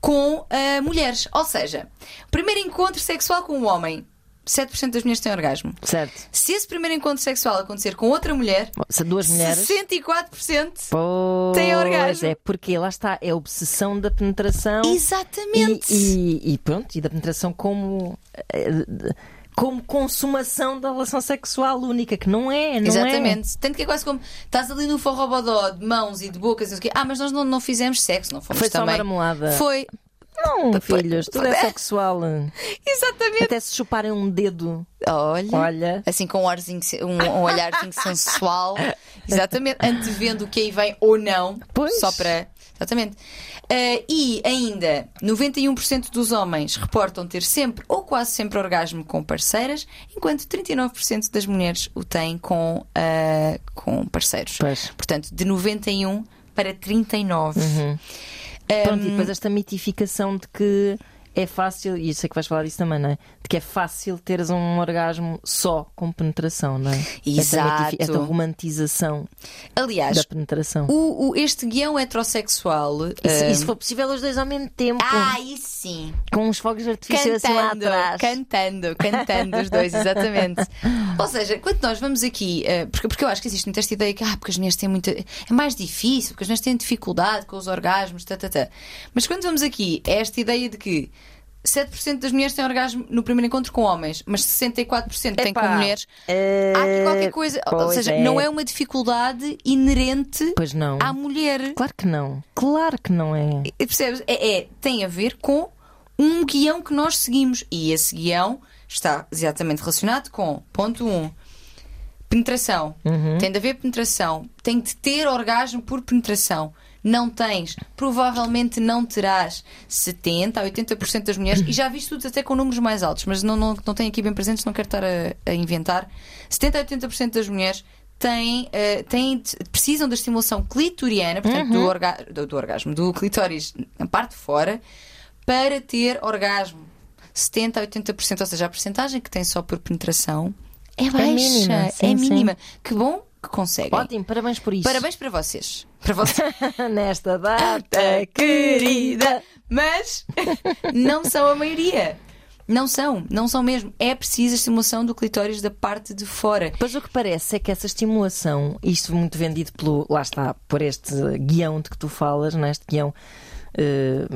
com ah, mulheres. Ou seja, primeiro encontro sexual com um homem, 7% das mulheres têm orgasmo. Certo. Se esse primeiro encontro sexual acontecer com outra mulher, Se duas mulheres. 64%. Pois têm orgasmo. É porque lá está, é a obsessão da penetração. Exatamente. E, e- e pronto, e da penetração como. Como consumação da relação sexual única, que não é, não Exatamente. Tanto que é quase como estás ali no forrobodó de mãos e de bocas e quê. Ah, mas nós não, não fizemos sexo, não fomos Foi só também. marmelada. Foi. é. Não, Foi- filhos, tudo é sexual. Exatamente. Até se chuparem um dedo, Olha. olha. Assim com um, um, um olharzinho sensual. Exatamente. Antevendo o que aí vem ou não. Pois. Só para. Exatamente. Ah, e ainda, 91% dos homens reportam ter sempre ou quase sempre orgasmo com parceiras, enquanto 39% das mulheres o têm com, ah, com parceiros. Pois. Portanto, de 91 para 39. Uhum. Pronto, e depois esta mitificação de que é fácil, e sei que vais falar disso também, não é? De que é fácil teres um orgasmo só com penetração, não é? Esta, Exato. mitifi- esta romantização aliás, da penetração. o, o- este guião heterossexual. E se, ah, e se for possível, os dois ao mesmo tempo, Ah, aí sim. com uns fogos artifício assim lá Cantando, atrás. cantando, cantando os dois, exatamente. Ou seja, quando nós vamos aqui, eh, porque, porque eu acho que existe muita esta ideia que ah, porque as mulheres têm muita. É mais difícil, porque as mulheres têm dificuldade com os orgasmos, tá, tá, tá. Mas quando vamos aqui, é esta ideia de que 7% das mulheres têm orgasmo no primeiro encontro com homens, mas 64% têm com mulheres. eh, Há aqui qualquer coisa. Ou seja, é. não é uma dificuldade inerente à mulher. Claro que não. Claro que não é. E Percebes? É, é- tem a ver com um guião que nós seguimos. E esse guião está exatamente relacionado com, ponto 1, um, penetração. Tem de haver penetração. Tem de ter orgasmo por penetração. Não tens, provavelmente não terás 70% a 80% das mulheres, e já vi estudos até com números mais altos, mas não, não, não tenho aqui bem presentes, não quero estar a, a inventar. 70% a 80% das mulheres têm, eh, têm, precisam da estimulação clitoriana, portanto, do, orga- do, do orgasmo, do clitóris na parte de fora, para ter orgasmo. 70% a 80%, ou seja, a porcentagem que tem só por penetração é baixa, mínima, é sim, sim. mínima. Que bom que conseguem. Ótimo, parabéns por isso. Parabéns para vocês. Para vocês. Nesta data querida. Mas não são a maioria. Não são, não são mesmo. É preciso a estimulação do clitóris da parte de fora. Pois o que parece é que essa estimulação, isto muito vendido pelo, lá está, por este guião de que tu falas, é? este guião eh,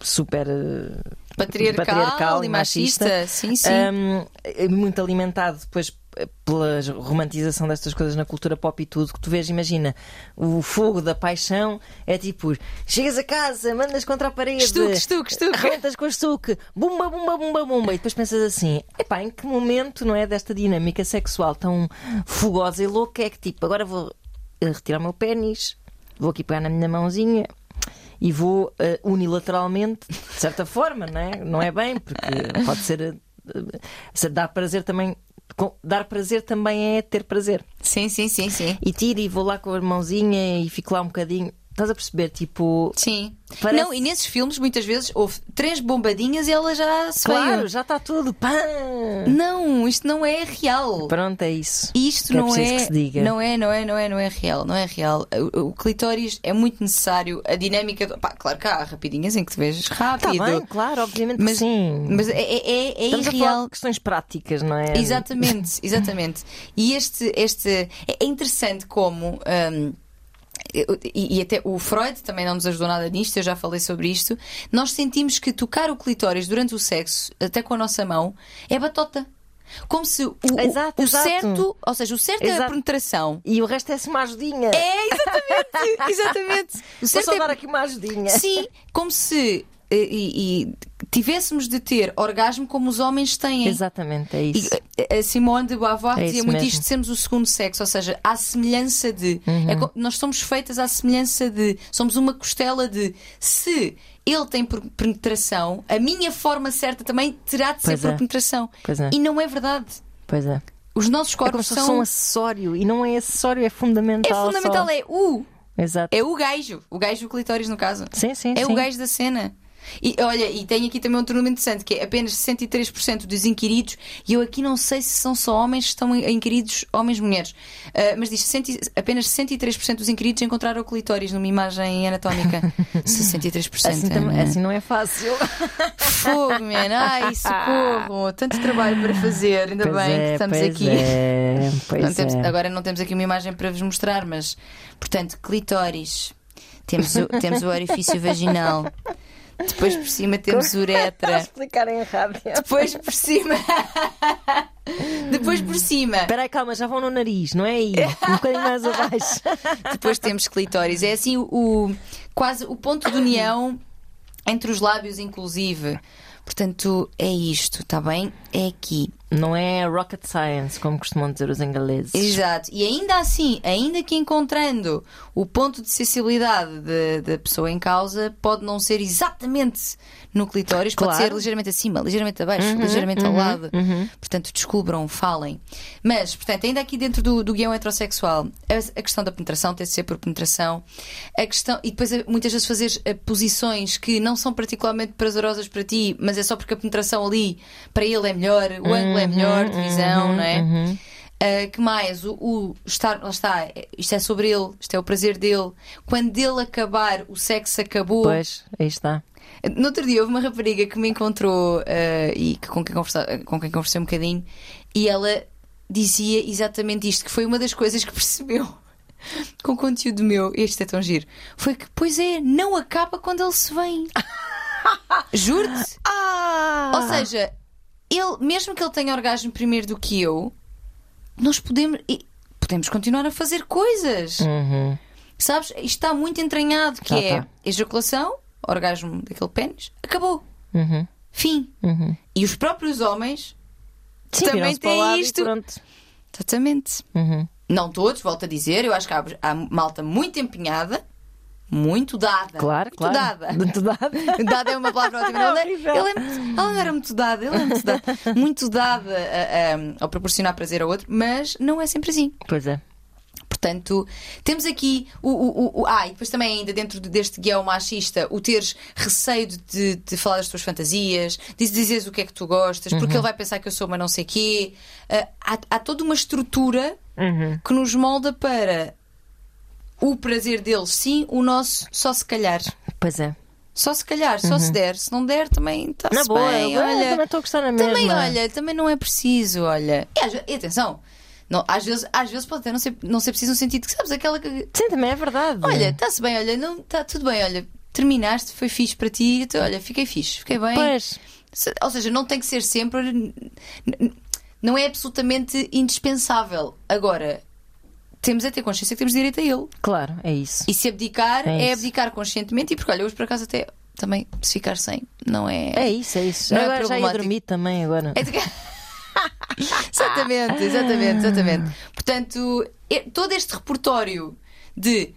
super eh, Patriarcal, e machista. Sim, sim. hum, é muito alimentado depois pela romantização destas coisas na cultura pop e tudo, que tu vês, imagina, o fogo da paixão é tipo, chegas a casa, mandas contra a parede, Estuque, estuque, estuque. arrebentas com o estuque, bumba, bumba, bumba, bumba, e depois pensas assim, epá, em que momento, não é, desta dinâmica sexual tão fogosa e louca é que tipo, agora vou eh, retirar o meu pênis, vou aqui pegar na minha mãozinha e vou eh, unilateralmente, de certa forma, não é? Não é bem, porque pode ser. eh, se dar prazer também. Dar prazer também é ter prazer. Sim, sim, sim, sim. E tiro e vou lá com a mãozinha e fico lá um bocadinho. Estás a perceber? Tipo. Sim. Parece- Não, e nesses filmes, muitas vezes, houve três bombadinhas e ela já se Claro, veio. já está tudo. Pã! Não, isto não é real. Pronto, é isso. Isto Que é não é, diga. não é, não é, não é, não é real, não é real. O, o clitóris é muito necessário, a dinâmica, do- pá, claro que há rapidinhas em que te vejas rápido, Tá bem, claro, obviamente mas, sim. mas é, é, é Estamos a falar irreal. de questões práticas, não é? Exatamente, exatamente. E este, este é é interessante como. hum, e, e até o Freud também não nos ajudou nada nisto, eu já falei sobre isto. Nós sentimos que tocar o clitóris durante o sexo, até com a nossa mão, é batota. Como se o, o- Exato, o exato. certo, ou seja, o certo é a Exato. penetração. E o resto é-se uma ajudinha. É, exatamente, exatamente. O Vou certo só é dar aqui uma ajudinha. Sim, como se eh, e, e tivéssemos de ter orgasmo como os homens têm. Exatamente, é E, isso. eh, a Simone de Beauvoir É dizia muito mesmo. isto de sermos o segundo sexo, ou seja, à semelhança de. Uhum. é nós somos feitas à semelhança de. Somos uma costela de. Se ele tem penetração, a minha forma certa também terá de ser Pois por é. penetração. Pois é. E não é verdade. Pois é. Os nossos É corpos fosse são. um acessório e não é acessório, é É fundamental. fundamental, só. é o. Exato. É o gajo. O gajo do clitóris, no caso. Sim, sim, É sim. o gajo da cena. E olha, e tem aqui também um tornado interessante que é apenas 63% dos inquiridos, e eu aqui não sei se são só homens que estão inquiridos, homens e mulheres, Ah, mas diz apenas 63% dos inquiridos encontraram clitóris numa imagem anatómica. 63%. Assim, tam- Ana. assim não é fácil. Fogo, man. Ai, socorro. Tanto trabalho para fazer, ainda Pois bem é, que estamos aqui. É, pois Não temos- é. agora não temos aqui uma imagem para vos mostrar, mas portanto, clitóris. Temos o, temos o orifício vaginal. Depois por cima temos Para uretra. explicar em rádio. Depois por cima. Depois por cima. Espera aí, calma, já vão no nariz, não é aí? Um bocadinho mais abaixo. Depois temos clitóris. É assim o, o- quase o ponto de união entre os lábios, inclusive. Portanto, é isto, está bem? É aqui. Não é rocket science, como costumam dizer os ingleses. Exato. E ainda assim, ainda que encontrando o ponto de sensibilidade de- da pessoa em causa, pode não ser exatamente no clitóris, pode Claro. ser ligeiramente acima, ligeiramente abaixo, Uhum, ligeiramente ao uhum, lado. uhum. Portanto, descubram, falem. Mas, portanto, ainda aqui dentro do, do guião heterossexual, a, a questão da penetração tem de ser por penetração. A questão, e depois eh, muitas vezes fazer eh, posições que não são particularmente prazerosas para ti, mas é só porque a penetração ali para ele é melhor, o ângulo é melhor de visão, uhum, não é? uhum. Uh, que mais? O, o estar, lá está, isto é sobre ele, isto é o prazer dele. Quando dele acabar, o sexo acabou. Pois, aí está. No outro dia houve uma rapariga que me encontrou uh, e que, com, quem com quem conversei um bocadinho e ela dizia exatamente isto, que foi uma das coisas que percebeu com o conteúdo meu, este é tão giro, foi que, pois é, não acaba quando ele se vem. Juro-te. Ah! Ou seja, ele, mesmo que ele tenha orgasmo primeiro do que eu, nós podemos, podemos continuar a fazer coisas. Uhum. Sabes? Isto está muito entranhado, que Tá, é tá. ejaculação, orgasmo daquele pênis, acabou. Uhum. Fim. Uhum. E os próprios homens Sim, Também e isto. Exatamente. Uhum. Não todos, volto a dizer, eu acho que há, há malta muito empenhada, muito dada. Claro, muito claro. dada. Muito dada. Dada é uma palavra ótima. Ela, é- ela, é muito- ela não era muito dada, ela é muito dada, muito dada a, a- ao proporcionar prazer a outro, mas não é sempre assim. Pois é. Portanto, temos aqui o. o, o, ah, e depois também, ainda dentro de- deste guião machista, o teres receio de, de falar das tuas fantasias, de dizeres o que é que tu gostas, porque ele vai pensar que eu sou uma não sei quê. Ah, há, há toda uma estrutura Uhum. que nos molda para o prazer deles, sim, o nosso, só se calhar. Pois é. Só se calhar, só se der. Se não der, também está-se Na boa, bem. eu olha, também estou a gostar na mesma. também, olha, também não é preciso, olha. E, atenção, não, às, vezes, às vezes pode até não ser, não ser preciso no sentido que, sabes, aquela que. Sim, também é verdade. Olha, está-se bem, olha, não, está tudo bem, olha, terminaste, foi fixe para ti, então, olha, fiquei fixe, fiquei bem. Pois. Ou seja, não tem que ser sempre. Não é absolutamente indispensável. Agora, temos a ter consciência que temos direito a ele. Claro, é isso. E se abdicar, É é, abdicar conscientemente. E porque, olha, hoje por acaso até também se ficar sem, não é. É isso, é isso. Não é agora já ia dormir também agora. É de- exatamente, exatamente, exatamente. Portanto, é- todo este repertório de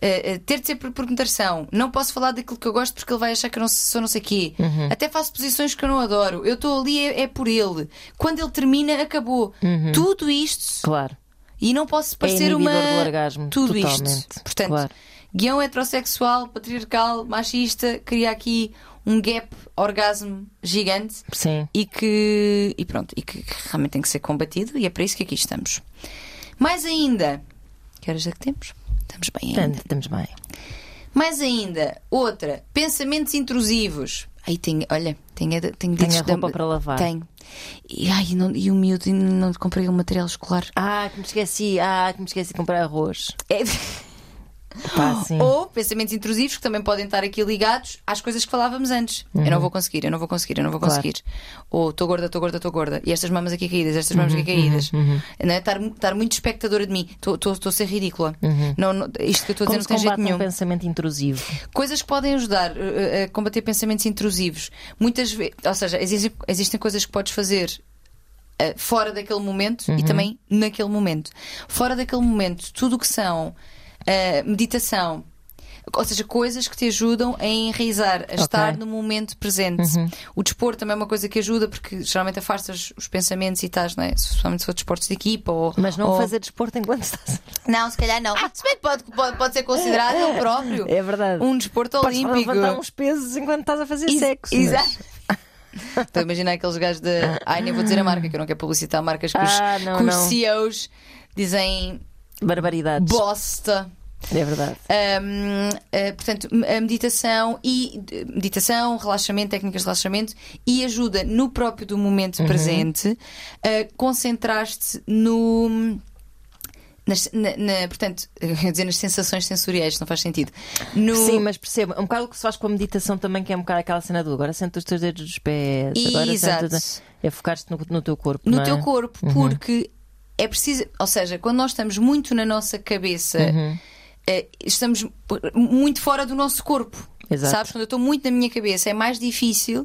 eh, ter de ser por penetração, não posso falar daquilo que eu gosto porque ele vai achar que eu não sou não sei quê. Uhum. Até faço posições que eu não adoro. Eu estou ali é, é por ele. Quando ele termina, acabou. Uhum. Tudo isto. Claro. E não posso É parecer uma. do orgasmo. Tudo totalmente. isto. Portanto, claro. guião heterossexual, patriarcal, machista, cria aqui um gap orgasmo gigante Sim. e que e pronto e que, que realmente tem que ser combatido e é para isso que aqui estamos. Mais ainda, que horas é que temos? Estamos bem ainda. Estamos bem. Mais ainda, outra, pensamentos intrusivos. Aí tem, olha, dedos a da- roupa para lavar. Tenho. E, ai, não, e o miúdo, e não comprei um material escolar. Ah, que me esqueci. Ah, que me esqueci de comprar arroz. É- Pá. Ou pensamentos intrusivos que também podem estar aqui ligados às coisas que falávamos antes. Eu não vou conseguir, eu não vou conseguir, eu não vou Claro. conseguir. Ou estou gorda, estou gorda, estou gorda. E estas mamas aqui caídas, estas mamas aqui caídas. Não é? estar, estar muito espectadora de mim. Estou- a ser ridícula. Não, não- isto que eu estou a dizer não tem jeito nenhum. um pensamento intrusivo. Coisas que podem ajudar uh, a combater pensamentos intrusivos. Muitas vezes, ou seja, existem, existem coisas que podes fazer uh, fora daquele momento e também naquele momento. Fora daquele momento, tudo o que são uh, meditação. Ou seja, coisas que te ajudam a enraizar, a estar no momento presente. O desporto também é uma coisa que ajuda, porque geralmente afastas os pensamentos e estás, não é? Principalmente se for desportos de equipa ou. Mas não ou- fazer desporto enquanto estás. Não, se calhar não. Se bem que pode, pode, pode ser considerado ele próprio É verdade. um desporto Podes olímpico. levantar uns pesos enquanto estás a fazer Ex- sexo. Exato. Estou a imaginar aqueles gajos de. Ai, nem vou dizer a marca, que eu não quero publicitar marcas que os, Ah, não, que os. CEOs dizem Barbaridades. bosta. É verdade. Hum, eh, portanto, a meditação e meditação, relaxamento, técnicas de relaxamento e ajuda no próprio do momento Uhum. presente a concentrar-te no. Nas, na, na- portanto, eu ia dizer nas sensações sensoriais, não faz sentido. No, Sim, mas perceba, um bocado o que se faz com a meditação também, que é um bocado aquela cena do agora senta os teus dedos dos pés, agora Exato. senta- é focar-te no, no teu corpo. no é? teu corpo, porque é preciso, ou seja, quando nós estamos muito na nossa cabeça, Uhum. Eh, estamos muito fora do nosso corpo. Exato. Sabes? Quando eu estou muito na minha cabeça, é mais difícil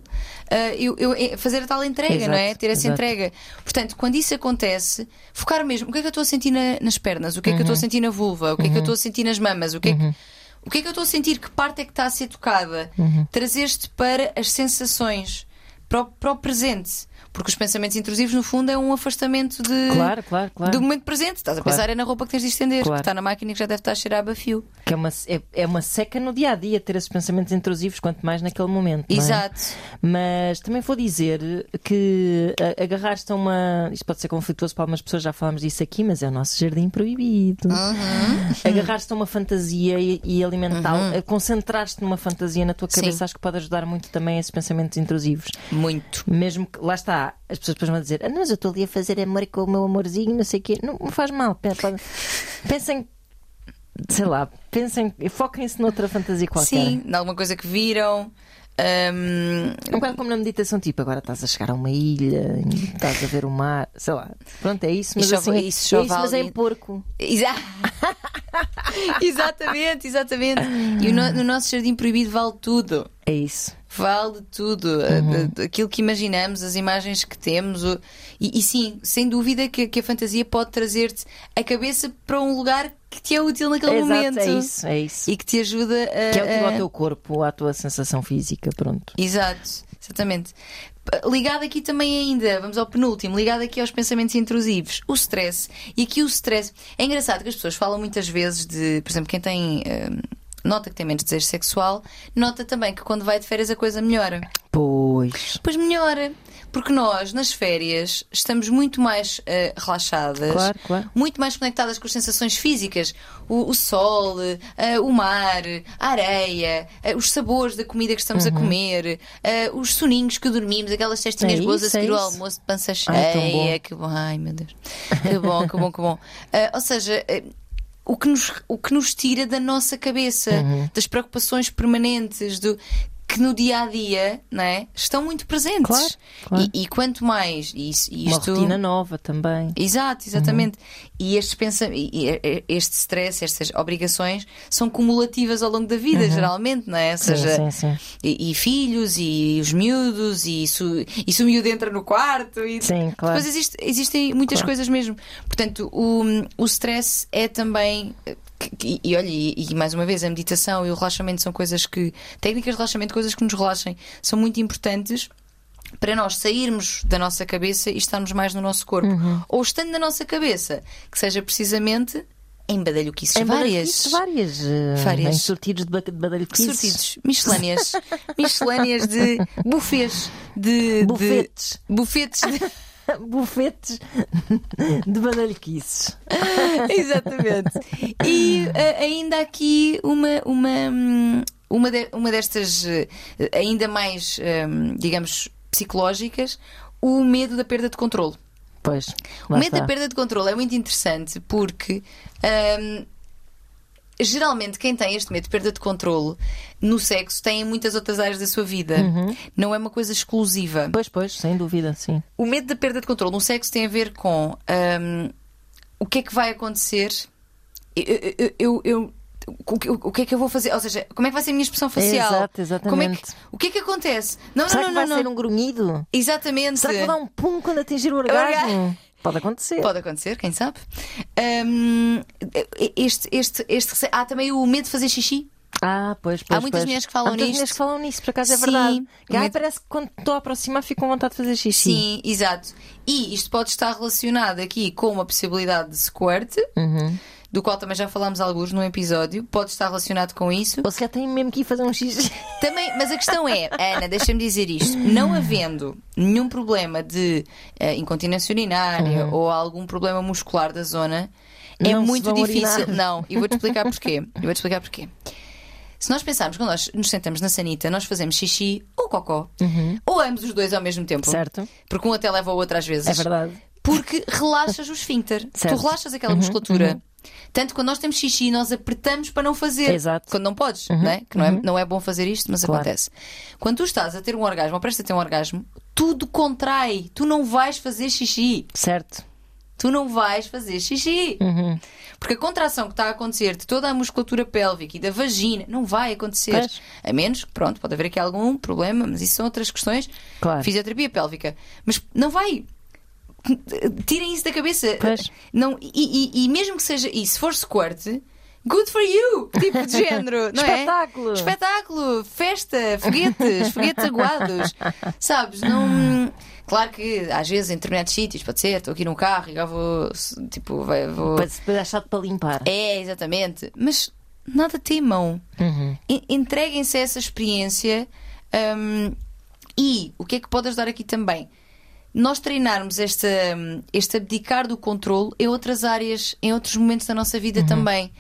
eh, eu, eu, eh, fazer a tal entrega, Exato, não é? Ter essa exato. entrega. Portanto, quando isso acontece, focar mesmo. O que é que eu estou a sentir na- nas pernas? O que é que eu Uhum. estou a sentir na vulva? O que é que eu estou a sentir nas mamas? O que é que. O que é que eu estou a sentir? Que parte é que está a ser tocada? Uhum. Trazer-te para as sensações, para o, para o presente. Porque os pensamentos intrusivos, no fundo, é um afastamento de, Claro, claro, claro. do momento presente. Estás a Claro. pensar é na roupa que tens de estender, Claro. que está na máquina e que já deve estar a cheirar a bafio. Que é uma, é, é uma seca no dia a dia ter esses pensamentos intrusivos, quanto mais naquele momento. é? Exato. Mas também vou dizer que a- agarrar-te a uma. Isto pode ser conflituoso para algumas pessoas, já falámos disso aqui, mas é o nosso jardim proibido. Uhum. Agarrar-te a uma fantasia e, e alimentá-la, a concentrar-te numa fantasia na tua cabeça, Sim. acho que pode ajudar muito também a esses pensamentos intrusivos. Muito. Mesmo que, lá está, as pessoas depois vão dizer, ah, mas eu estou ali a fazer amor com o meu amorzinho, não sei o quê. Não, não faz mal. Pensem, sei lá, pensem, foquem-se noutra fantasia qualquer. Sim, em alguma coisa que viram. Hum, Um bocado como na meditação, tipo, agora estás a chegar a uma ilha, estás a ver o mar, sei lá. Pronto, é isso, mas chove- assim, isso é chove isso, mas é em porco. exa- exatamente, exatamente. E no, no nosso jardim proibido vale tudo. É isso. Vale tudo. Uhum. Aquilo que imaginamos, as imagens que temos. o- E, e sim, sem dúvida que, que a fantasia pode trazer-te a cabeça para um lugar que te é útil naquele Exato, momento. é isso, é isso. E que te ajuda a. Que é útil ao teu corpo, à tua sensação física, pronto. Exato, exatamente. Ligado aqui também ainda, vamos ao penúltimo, ligado aqui aos pensamentos intrusivos, o stress. E aqui o stress. É engraçado que as pessoas falam muitas vezes de, por exemplo, quem tem. hum, nota que tem menos desejo sexual, nota também que quando vai de férias a coisa melhora. Pois. Pois melhora. Porque nós, nas férias, estamos muito mais eh, relaxadas, Claro, claro. muito mais conectadas com as sensações físicas. O, o sol, eh, o mar, a areia, eh, os sabores da comida que estamos a comer, os soninhos que dormimos, aquelas cestinhas Uhum. É boas a isso, é seguir o almoço de pança Ai, cheia. que bom. Ai, meu Deus. Que bom, que bom, que bom. Ou seja. O que, nos, o que nos tira da nossa cabeça, Uhum. das preocupações permanentes, do, que no dia a dia não é, estão muito presentes. Claro, claro. E, e quanto mais e isso- e Uma isto. rotina nova também. Exato, exatamente. Uhum. E estes pensa... este stress, estas obrigações são cumulativas ao longo da vida, geralmente, não é? Ou Sim, seja, sim, sim. E, e filhos, e os miúdos, e e se o miúdo entra no quarto. E... Sim, claro. Depois existe- existem muitas Claro. coisas mesmo. Portanto, o, o stress é também. E, e olha, e, e mais uma vez, a meditação e o relaxamento são coisas que. Técnicas de relaxamento, coisas que nos relaxem, são muito importantes para nós sairmos da nossa cabeça e estarmos mais no nosso corpo. Uhum. Ou estando na nossa cabeça, que seja precisamente em badalhoquices Em várias. várias. eh, Várias. Em sortidos de, ba- de badalhoquices. Sortidos, miscelâneas, miscelâneas de bufês, de, de- Bufetes. bufetes, de- Bufetes de badalhoquices. exatamente. E eh, ainda aqui uma uma hum, uma, de- uma destas eh, ainda mais, hum, digamos, psicológicas, o medo da perda de controle. Pois. O medo da está. perda de controle é muito interessante porque hum, geralmente quem tem este medo de perda de controle no sexo tem em muitas outras áreas da sua vida. Uhum. Não é uma coisa exclusiva. Pois, pois, sem dúvida, sim. O medo da perda de controle no sexo tem a ver com hum, o que é que vai acontecer. Eu, eu- eu- eu- o, que- que é que eu vou fazer? Ou seja, como é que vai ser a minha expressão facial? Exato, exatamente. Como é que, o que é que acontece? Não, Será não, que não, vai não, ser não. um grunhido? Exatamente. Será que vou dar um pum quando atingir o orgasmo? Pode acontecer. Pode acontecer, quem sabe? Hum, este, este, este, há também o medo de fazer xixi. Ah, pois, pois. Há muitas pois. mulheres que falam Há muitas nisto. mulheres que falam nisso, por acaso é Sim, verdade. Que, ai, parece que quando estou a aproximar fico com vontade de fazer xixi. Sim, exato. E isto pode estar relacionado aqui com uma possibilidade de squirt, Uhum. Do qual também já falámos alguns num episódio. Pode estar relacionado com isso. Ou se já tem mesmo que ir fazer um xixi. Também, mas a questão é, Ana, deixa-me dizer isto: não havendo nenhum problema de eh, incontinência urinária ou algum problema muscular da zona, é Uhum. Não muito difícil. urinar. Não, e vou-te explicar porquê. Eu vou-te explicar porquê. Se nós pensarmos, quando nós nos sentamos na sanita, nós fazemos xixi ou cocó, ou ambos os dois ao mesmo tempo, Uhum. Certo. porque um até leva o outro às vezes. É verdade. Porque relaxas o esfíncter. Certo. Tu relaxas aquela musculatura. Tanto quando nós temos xixi, nós apertamos para não fazer. Exato. Quando não podes, não é? Que não, é, não é bom fazer isto, mas Claro. acontece. Quando tu estás a ter um orgasmo, ou prestes a ter um orgasmo, tudo contrai. Tu não vais fazer xixi. Certo. Tu não vais fazer xixi. Uhum. Porque a contração que está a acontecer de toda a musculatura pélvica e da vagina não vai acontecer. Pois. A menos que, pronto, pode haver aqui algum problema, mas isso são outras questões. Claro. Fisioterapia pélvica. Mas não vai. Tirem isso da cabeça. Pois. Não, e, e- e mesmo que seja isso, se for squirt, good for you! Tipo de género, não é? Espetáculo. Espetáculo! Festa! Foguetes! foguetes aguados! Sabes? Não. Claro que às vezes em determinados sítios, pode ser, estou aqui num carro e agora vou. Tipo, vou. Achar para limpar. É, exatamente. Mas nada temam. Uhum. En- Entreguem-se a essa experiência. hum, e o que é que pode ajudar aqui também? Nós treinarmos esta, hum, este abdicar do controle em outras áreas, em outros momentos da nossa vida também.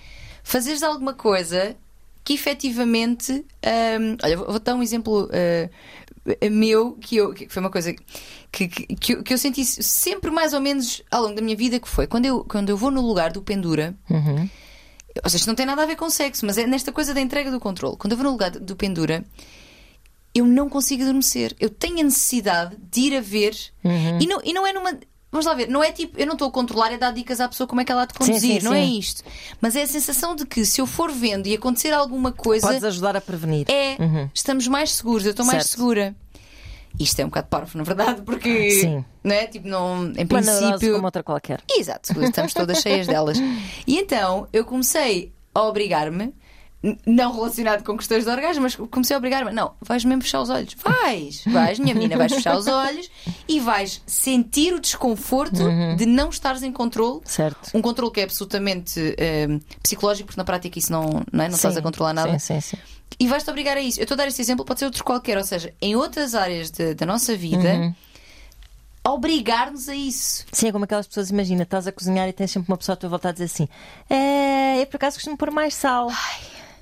Fazeres alguma coisa que efetivamente. hum, olha, vou vou dar um exemplo uh, meu, que, eu, que foi uma coisa que, que, que eu, que eu senti sempre mais ou menos ao longo da minha vida, que foi quando eu, quando eu vou no lugar do pendura. Uhum. Ou seja, isto não tem nada a ver com sexo, mas é nesta coisa da entrega do controle. Quando eu vou no lugar do pendura, eu não consigo adormecer. Eu tenho a necessidade de ir a ver. E, não, e não é numa. Vamos lá ver, não é tipo, eu não estou a controlar e a dar dicas à pessoa como é que ela há de conduzir, sim, não é sim. isto. Mas é a sensação de que se eu for vendo e acontecer alguma coisa, Podes ajudar a prevenir. é, Uhum. estamos mais seguros, eu estou mais segura. Isto é um bocado parvo, na verdade, porque. Sim. Não é? Tipo, não, em Uma princípio. como outra qualquer. Exato, estamos todas cheias delas. E então eu comecei a obrigar-me, não relacionado com questões de orgasmo, mas comecei a obrigar-me. Não, vais mesmo fechar os olhos. Vais, vais, minha menina, vais fechar os olhos e vais sentir o desconforto Uhum. de não estares em controle. Certo. Um controle que é absolutamente eh, psicológico, porque na prática isso não, não, é? não estás a controlar nada. Sim, sim, sim. E vais-te obrigar a isso. Eu estou a dar este exemplo, pode ser outro qualquer, ou seja, em outras áreas de- da nossa vida, Uhum. obrigar-nos a isso. Sim, é como aquelas pessoas, imagina, estás a cozinhar e tens sempre uma pessoa à tua volta a dizer assim: É, eu por acaso costumo pôr mais sal.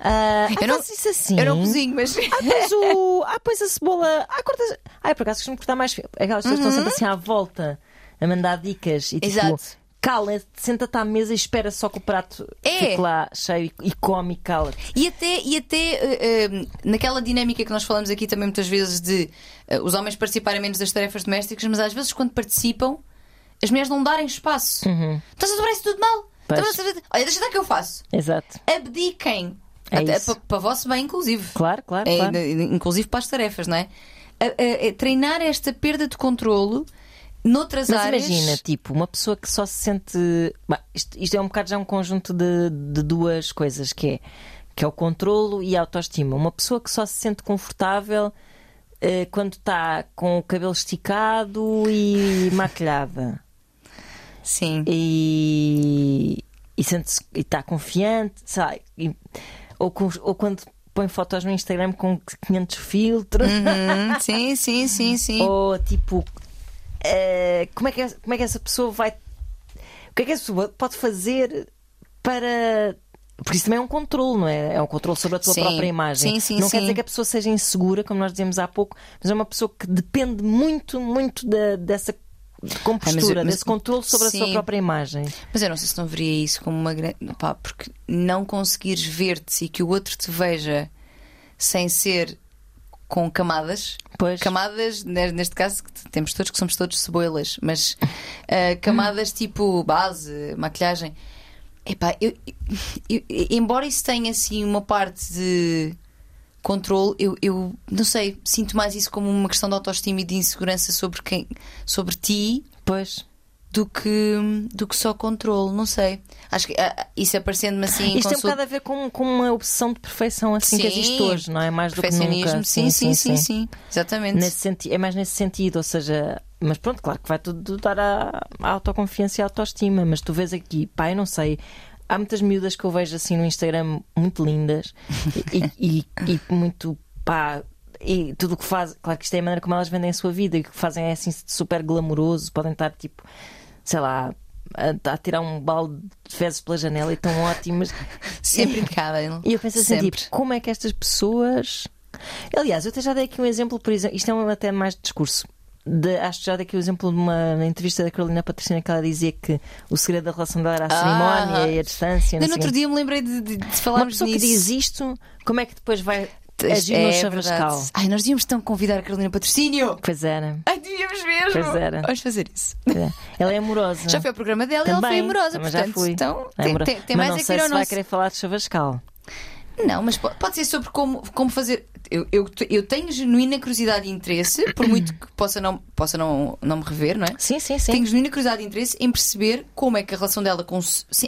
Ah, Eu não- isso assim. Eu não cozinho, mas. Ah, pois o. Ah, pois a cebola. Ah, cortas. Ah, eu por acaso costumo cortar mais. Aquelas pessoas estão sempre assim à volta a mandar dicas e tipo. Uhum. Exato. Cala, senta-te à mesa e espera só que o prato É. fique lá cheio e, come e cala-te. E até, e até eh, eh, naquela dinâmica que nós falamos aqui também muitas vezes de eh, os homens participarem menos das tarefas domésticas, mas às vezes quando participam, as mulheres não darem espaço. Estás a dobrar isso tudo mal. Uhum. Estás Olha, deixa estar que eu faço. Exato. Abdiquem. É Até isso. para, para o vosso bem, inclusive. Claro, claro, É, claro. Inclusive para as tarefas, não é? A- a- a treinar esta perda de controlo noutras Mas áreas. imagina, tipo, uma pessoa que só se sente. Bah, isto, isto é um bocado já um conjunto de, de duas coisas, que é, que é o controlo e a autoestima. Uma pessoa que só se sente confortável eh, quando está com o cabelo esticado e maquilhada. Sim. E, e sente-se e está confiante, sabe? E- ou, com- ou quando põe fotos no Instagram com 500 filtros, Uhum, sim, sim, sim, sim. ou tipo, eh, como, é que, essa- como é que essa pessoa vai. O que é que essa pessoa pode fazer para. Porque isso também é um controle, não é? É um controle sobre a tua Sim. própria imagem. Sim, sim, não quer dizer que a pessoa seja insegura, como nós dizemos há pouco, mas é uma pessoa que depende muito, muito da- dessa compostura, mas- desse controle sobre a sua sim. própria imagem. Mas eu não sei se não veria isso como uma grande. Pá, porque não conseguires ver-te e que o outro te veja sem ser com camadas. Pois. Camadas, ne- neste caso, que temos todos que somos todos cebolas, mas ah, camadas tipo base, maquilhagem. Epá, eu, eu- eu- embora isso tenha assim uma parte de controle, eu, eu não sei, sinto mais isso como uma questão de autoestima e de insegurança sobre quem, sobre ti Pois. do que, do que só controle, não sei. Acho que ah, isso aparecendo-me assim Isto tem um bocado a ver com, com uma obsessão de perfeição assim que Sim. existe hoje, não é? Mais do que nunca. Sim sim sim, sim, Exatamente. Nesse senti- é mais nesse sentido, ou seja, mas pronto, claro que vai tudo dar à, autoconfiança e à autoestima, mas tu vês aqui, eu não sei. Há muitas miúdas que eu vejo assim no Instagram muito lindas e, e- e muito pá. E tudo o que faz, claro que isto é a maneira como elas vendem a sua vida e o que fazem é assim super glamouroso, podem estar tipo, sei lá, a, a tirar um balde de fezes pela janela e estão ótimas. Sempre impecável. E eu penso assim, Sempre. tipo, como é que estas pessoas. Aliás, eu até já dei aqui um exemplo, por exemplo, isto é um até mais discurso. De- acho que já dei aqui o exemplo de uma entrevista da Carolina Patrocina que ela dizia que o segredo da relação dela era a Ah. cerimónia e a distância. Não no outro dia me lembrei de, de, de Uma falarmos pessoa nisso. que diz isto, como é que depois vai agir é no verdade. chavascal? Ai, nós devíamos então convidar a Carolina Patrocínio. Pois era. Ai, devíamos mesmo. Pois era. Vamos fazer isso. é. Ela é amorosa. Já foi ao programa dela e ela foi amorosa, já portanto. fui. Então, É tem, tem, tem Mas mais não a que sei ir ao se vai nosso. querer falar de chavascal. Não, mas po- pode ser sobre como, como fazer. Eu, eu, eu tenho genuína curiosidade e interesse, por muito que possa não, possa não, não me rever, não é? Sim, sim, sim. Tenho genuína curiosidade e interesse em perceber como é que a relação dela com.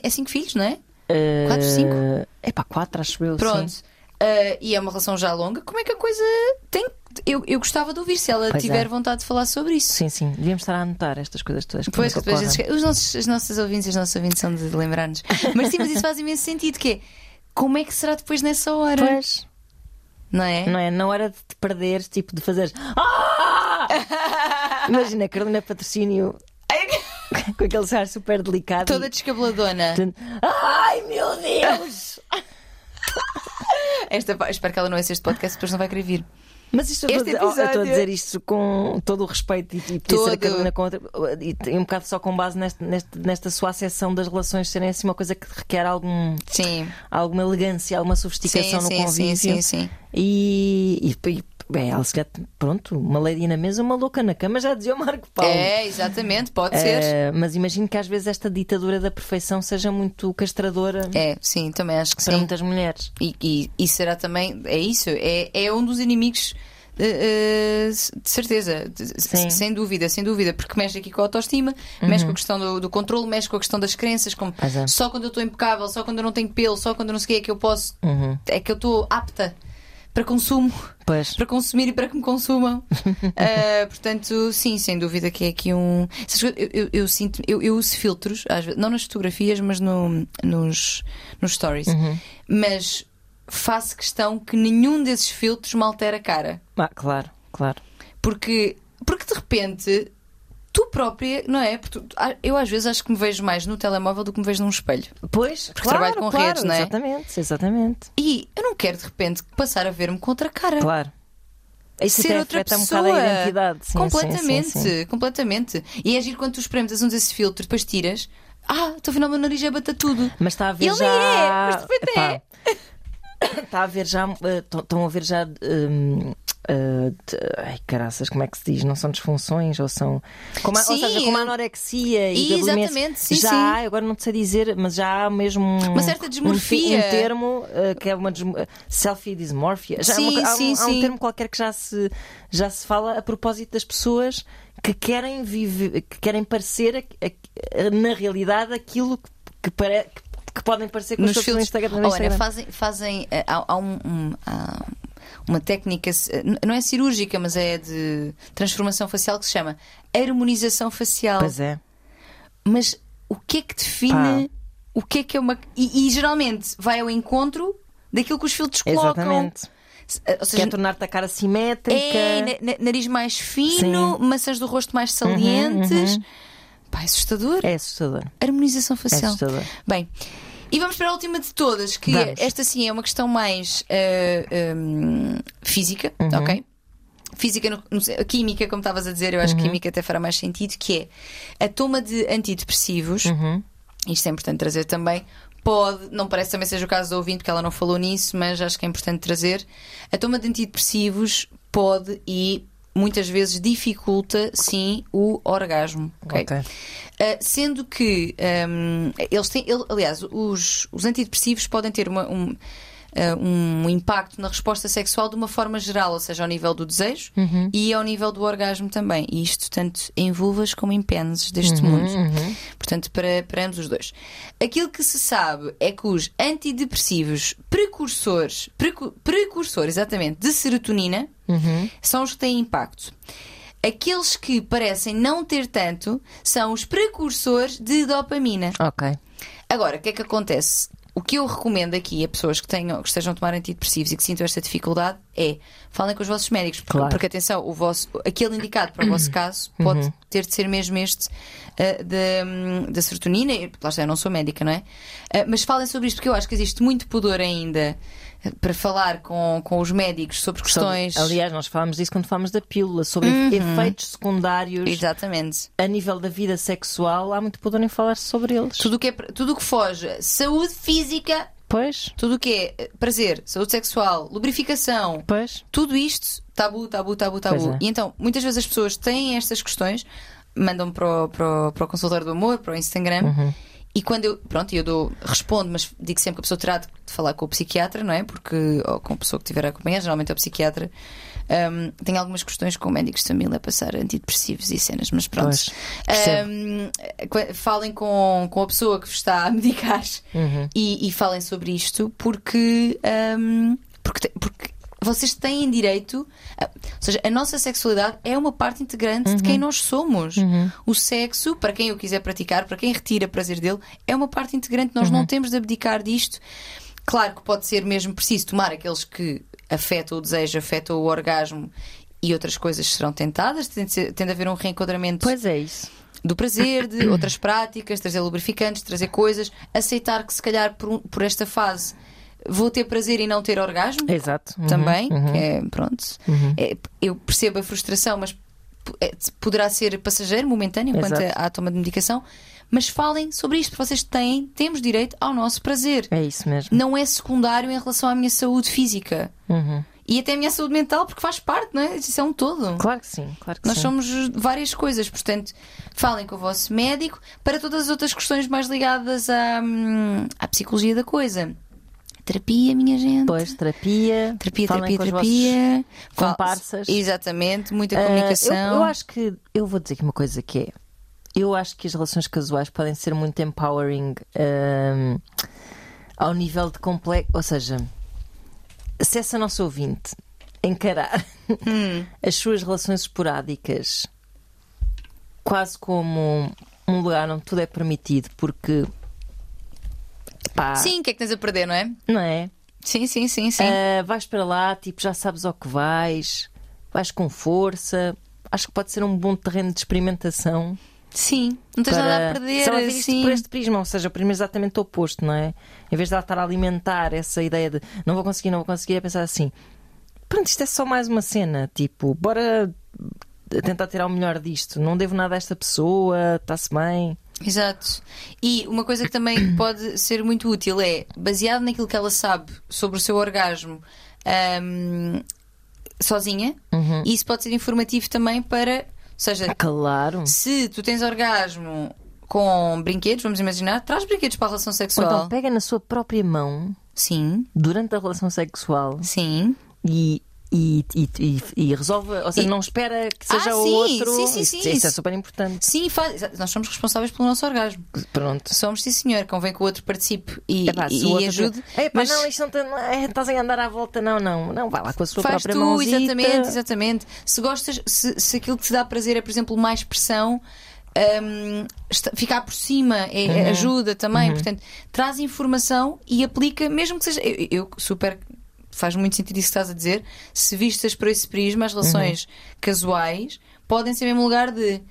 É cinco filhos, não é? Eh, Quatro, cinco? É pá, quatro, acho eu. Pronto. Sim. Ah, e é uma relação já longa. Como é que a coisa tem. Eu, eu gostava de ouvir se ela Pois tiver é. vontade de falar sobre isso. Sim, sim. Devíamos estar a anotar estas coisas todas. Pois, depois esses- os nossos, os nossos ouvintes os nossos ouvintes são de lembrar-nos. Mas sim, mas isso faz imenso sentido, que é como é que será depois nessa hora? Pois. Não é? Não é? Na hora de te perderes, tipo, de fazeres. Ah! Imagina Carolina Patrocínio com aquele ar super delicado. Toda descabeladona. Ai meu Deus! Esta, espero que ela não ouça este podcast, depois não vai querer vir. Mas isto Este estou a dizer- eu estou a episódio- dizer isto com todo o respeito e, e ser a Carolina contra, e, e um bocado só com base neste, neste- nesta sua acessão das relações serem assim uma coisa que requer algum, Sim. alguma elegância, alguma sofisticação Sim, no sim, convívio. sim, sim, sim. E, e, e bem, ela se pronto, uma lady na mesa, uma louca na cama, já dizia o Marco Paulo. É, exatamente, pode ser. Eh, mas imagino que às vezes esta ditadura da perfeição seja muito castradora É, sim, também acho que para sim. muitas mulheres. E, e, e será também, é isso, é, é um dos inimigos. eh, eh, de certeza, de-. Uhum. sem dúvida, sem dúvida, porque mexe aqui com a autoestima, mexe com a questão do, do controle, mexe com a questão das crenças, como é. só quando eu estou impecável, só quando eu não tenho pelo, só quando eu não sei o que é que eu posso, Uhum. é que eu estou apta para consumo, Pois. para consumir e para que me consumam. Ah, portanto, sim, sem dúvida que é aqui um. Eu, eu, eu sinto, eu, eu uso filtros, às vezes, não nas fotografias, mas no, nos, nos stories. Uhum. Mas faço questão que nenhum desses filtros me altera a cara. Ah, claro, claro. Porque, porque de repente. Tu própria, não é? Porque ah, eu às vezes acho que me vejo mais no telemóvel do que me vejo num espelho. Pois, Porque claro, trabalho com claro, redes, não é? Exatamente, exatamente. E eu não quero de repente passar a ver-me com outra cara. Claro. Isso ser outra um pessoa. a identidade. Sim, completamente, sim, sim, sim. completamente. E é agir quando tu espremes uns esse filtro, depois tiras. Ah, estou afinal o meu nariz é bata tudo. Mas está a ver Ele já. é, mas de repente é. Epá, Está a ver já. eh, Estão a ver já. hum, de- ai, caraças, como é que se diz? Não são disfunções ou são. Como a, ou Sim, seja, como a anorexia e Exatamente, sim, já sim. há, agora não te sei dizer, mas já há mesmo um, Uma certa um fi- dismorfia. Um, termo eh, que é uma desmo- selfie dysmorphia. Já Sim, uma- há, um, sim, há um sim. termo qualquer que já se, já se fala a propósito das pessoas que querem viver, que querem parecer a- a- na realidade aquilo que, que, pare- que- que podem parecer com os Nos seus filtros. Instagram. no Ana, Instagram. fazem. fazem eh, há, há um- um- há uma técnica, não é cirúrgica, mas é de transformação facial que se chama harmonização facial. Pois é. Mas o que é que define o que é que é uma. E, e geralmente vai ao encontro daquilo que os filtros colocam. Exatamente. Eh, Ou seja, Quer tornar-te a cara simétrica. é, na- na- nariz mais fino, maçãs do rosto mais salientes. Pá, é assustador. É assustador. Harmonização É facial. assustador. Bem, e vamos para a última de todas, que Vamos. esta sim é uma questão mais ah, hum, física, Uhum. ok? Física, no- no- química, como estavas a dizer, eu acho Uhum. que química até fará mais sentido, que é a toma de antidepressivos, Uhum. isto é importante trazer também, pode, não parece também seja o caso do ouvinte, porque ela não falou nisso, mas acho que é importante trazer, a toma de antidepressivos pode e muitas vezes dificulta, sim, o orgasmo, ok? Ok. Uh, sendo que um, eles têm, ele- aliás, os, os antidepressivos podem ter uma- um, uh, um impacto na resposta sexual de uma forma geral, ou seja, ao nível do desejo e ao nível do orgasmo também. E isto tanto em vulvas como em pênis deste mundo. Uhum. Portanto, para, para ambos os dois. Aquilo que se sabe é que os antidepressivos precursores, precu- precursores exatamente, de serotonina Uhum. são os que têm impacto. Aqueles que parecem não ter tanto são os precursores de dopamina. Ok. Agora, o que é que acontece? O que eu recomendo aqui a pessoas que, tenham, que estejam a tomar antidepressivos e que sintam esta dificuldade é falem com os vossos médicos. Porque, Claro. porque, atenção, o vosso, aquele indicado para o vosso caso pode ter de ser mesmo este ah, da, hum, da serotonina. Lá está, eu não sou médica, não é? Ah, mas falem sobre isto porque eu acho que existe muito pudor ainda para falar com, com os médicos sobre questões. Aliás, nós falámos disso quando falámos da pílula, sobre efeitos secundários Exatamente. a nível da vida sexual. Há muito poder em falar sobre eles. Tudo o que, é, tudo que foge, saúde física, Pois, tudo o que é eh, prazer, saúde sexual, lubrificação, pois. tudo isto, tabu, tabu, tabu, tabu. É. E então, muitas vezes as pessoas têm estas questões, mandam-me para o, para, o, para o consultório do amor, para o Instagram. Uhum. E quando eu, pronto, eu dou, respondo, mas digo sempre que a pessoa terá de falar com o psiquiatra, não é? Porque, ou com a pessoa que tiver a acompanhar, geralmente é o psiquiatra. Um, tem algumas questões com médicos de família a passar antidepressivos e cenas, mas pronto. Pois. Um, falem com, com a pessoa que vos está a medicar Uhum. e, e falem sobre isto porque, um, porque, porque vocês têm direito. a- ou seja, a nossa sexualidade é uma parte integrante de quem nós somos. O sexo, para quem o quiser praticar, para quem retira prazer dele, é uma parte integrante. Nós não temos de abdicar disto. Claro que pode ser mesmo preciso tomar aqueles que afetam o desejo, afetam o orgasmo e outras coisas serão tentadas. Tem de, ser- tem de haver um reenquadramento Pois é isso. do prazer, de outras práticas, trazer lubrificantes, trazer coisas, aceitar que se calhar por, por esta fase vou ter prazer e não ter orgasmo Exato. Uhum, também, uhum. é pronto. É, eu percebo a frustração, mas é, poderá ser passageiro, momentâneo, enquanto Exato. a toma de medicação. Mas falem sobre isto, porque vocês têm, temos direito ao nosso prazer. É isso mesmo. Não é secundário em relação à minha saúde física. Uhum. E até a minha saúde mental, porque faz parte, não é? Isso é um todo. Claro que sim, claro que Nós sim. somos várias coisas, portanto, falem com o vosso médico para todas as outras questões mais ligadas à, hum, à psicologia da coisa. Terapia, minha gente. Pois, terapia. Terapia, terapia, com terapia. Fal- comparsas. Exatamente, muita Ah, comunicação. eu, eu acho que. Eu vou dizer aqui uma coisa que é. Eu acho que as relações casuais podem ser muito empowering ahm, ao nível de complexo. Ou seja, se essa nossa ouvinte encarar Hum. as suas relações esporádicas quase como um lugar onde tudo é permitido, porque. Pá, Sim, o que é que tens a perder, não é? não é? Sim, sim, sim, sim. Ah, vais para lá, tipo, já sabes ao que vais, vais com força. Acho que pode ser um bom terreno de experimentação. sim, não tens para... nada a perder. Se ela sim. por este prisma, ou seja, o prisma é exatamente o oposto, não é? Em vez de ela estar a alimentar essa ideia de não vou conseguir, não vou conseguir, é pensar assim: pronto, isto é só mais uma cena, tipo, bora tentar tirar o melhor disto. Não devo nada a esta pessoa, está-se bem. Exato. E uma coisa que também pode ser muito útil é, baseado naquilo que ela sabe sobre o seu orgasmo ahm, sozinha, Uhum. e isso pode ser informativo também para. Ou seja, Claro. se tu tens orgasmo com brinquedos, vamos imaginar, traz brinquedos para a relação Ou sexual. então pega na sua própria mão Sim, durante a relação sexual sim. e. E, e, e- e resolve, ou seja, E- não espera que seja Ah, o sim, outro. sim, sim, isso, sim, isso é super importante. Sim, faz, nós somos responsáveis pelo nosso orgasmo. Pronto. Somos, sim, senhor. Convém que o outro participe e, Epá, e outro ajude. dizer, Epá, mas não, isto não, tem, é, estás a andar à volta, não, não, não, vai lá com a sua faz própria tu, mãozita. exatamente, exatamente. Se gostas, se, se aquilo que te dá prazer é, por exemplo, mais pressão, Um, ficar por cima é, uhum. ajuda também, uhum. portanto, traz informação e aplica, mesmo que seja. Eu, eu, super. Faz muito sentido isso que estás a dizer. Se vistas por esse prisma, as relações uhum. casuais podem ser mesmo lugar de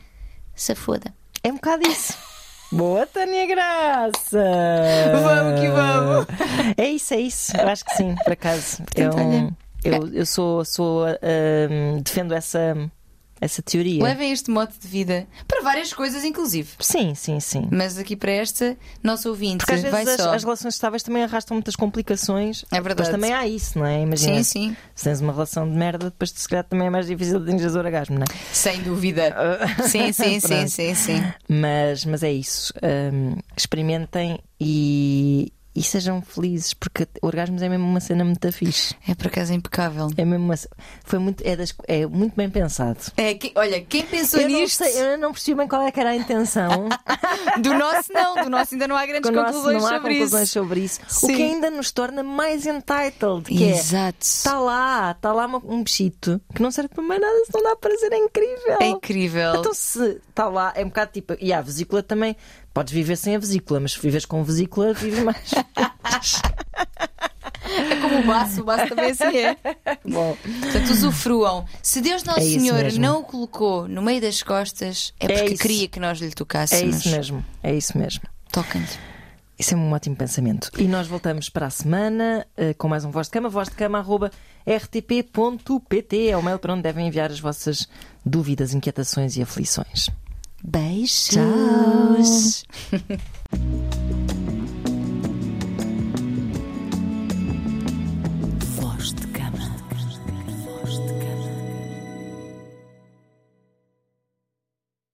se foda. É um bocado isso. Boa, Tânia Graça! Vamos que vamos! É isso, é isso. Eu acho que sim, por acaso. Eu, eu, eu sou, sou uh, defendo essa essa teoria. Levem este modo de vida para várias coisas, inclusive. Sim, sim, sim. Mas aqui para esta, nosso ouvinte, Porque às vezes as, as relações estáveis também arrastam muitas complicações. É verdade. Mas também há isso, não é? Imagina. Sim, sim. Se tens uma relação de merda, depois se calhar também é mais difícil de atingir o orgasmo, não é? Sem dúvida. sim, sim, sim, sim, sim. Mas, mas é isso. Um, experimentem e, e sejam felizes, porque orgasmos é mesmo uma cena muito fixe. É por acaso impecável. É mesmo uma, foi muito, é, das, é muito bem pensado. É, que, olha, quem pensou eu nisto? Não sei, eu não percebi bem qual é que era a intenção. do nosso, não, do nosso ainda não há grandes conclusões, não há sobre, conclusões isso. sobre isso. Sim. O que ainda nos torna mais entitled. Que é, Exato. É, está lá, está lá um bichito que não serve para mais nada, se não dá prazer, é incrível. É incrível. Então se está lá, é um bocado tipo. E a vesícula também Podes viver sem a vesícula, mas se vives com vesícula, vives mais. É como o baço, o baço também assim é. Bom. Portanto, usufruam. Se Deus Nosso É Senhor mesmo. não o colocou no meio das costas, é É porque isso. queria que nós lhe É tocássemos. isso mesmo, é isso mesmo. Toquem-lhe. Isso é um ótimo pensamento. E nós voltamos para a semana eh, com mais um Voz de Cama, vozdecama.rtp.pt é o mail para onde devem enviar as vossas dúvidas, inquietações e aflições. Beijos. Tchau.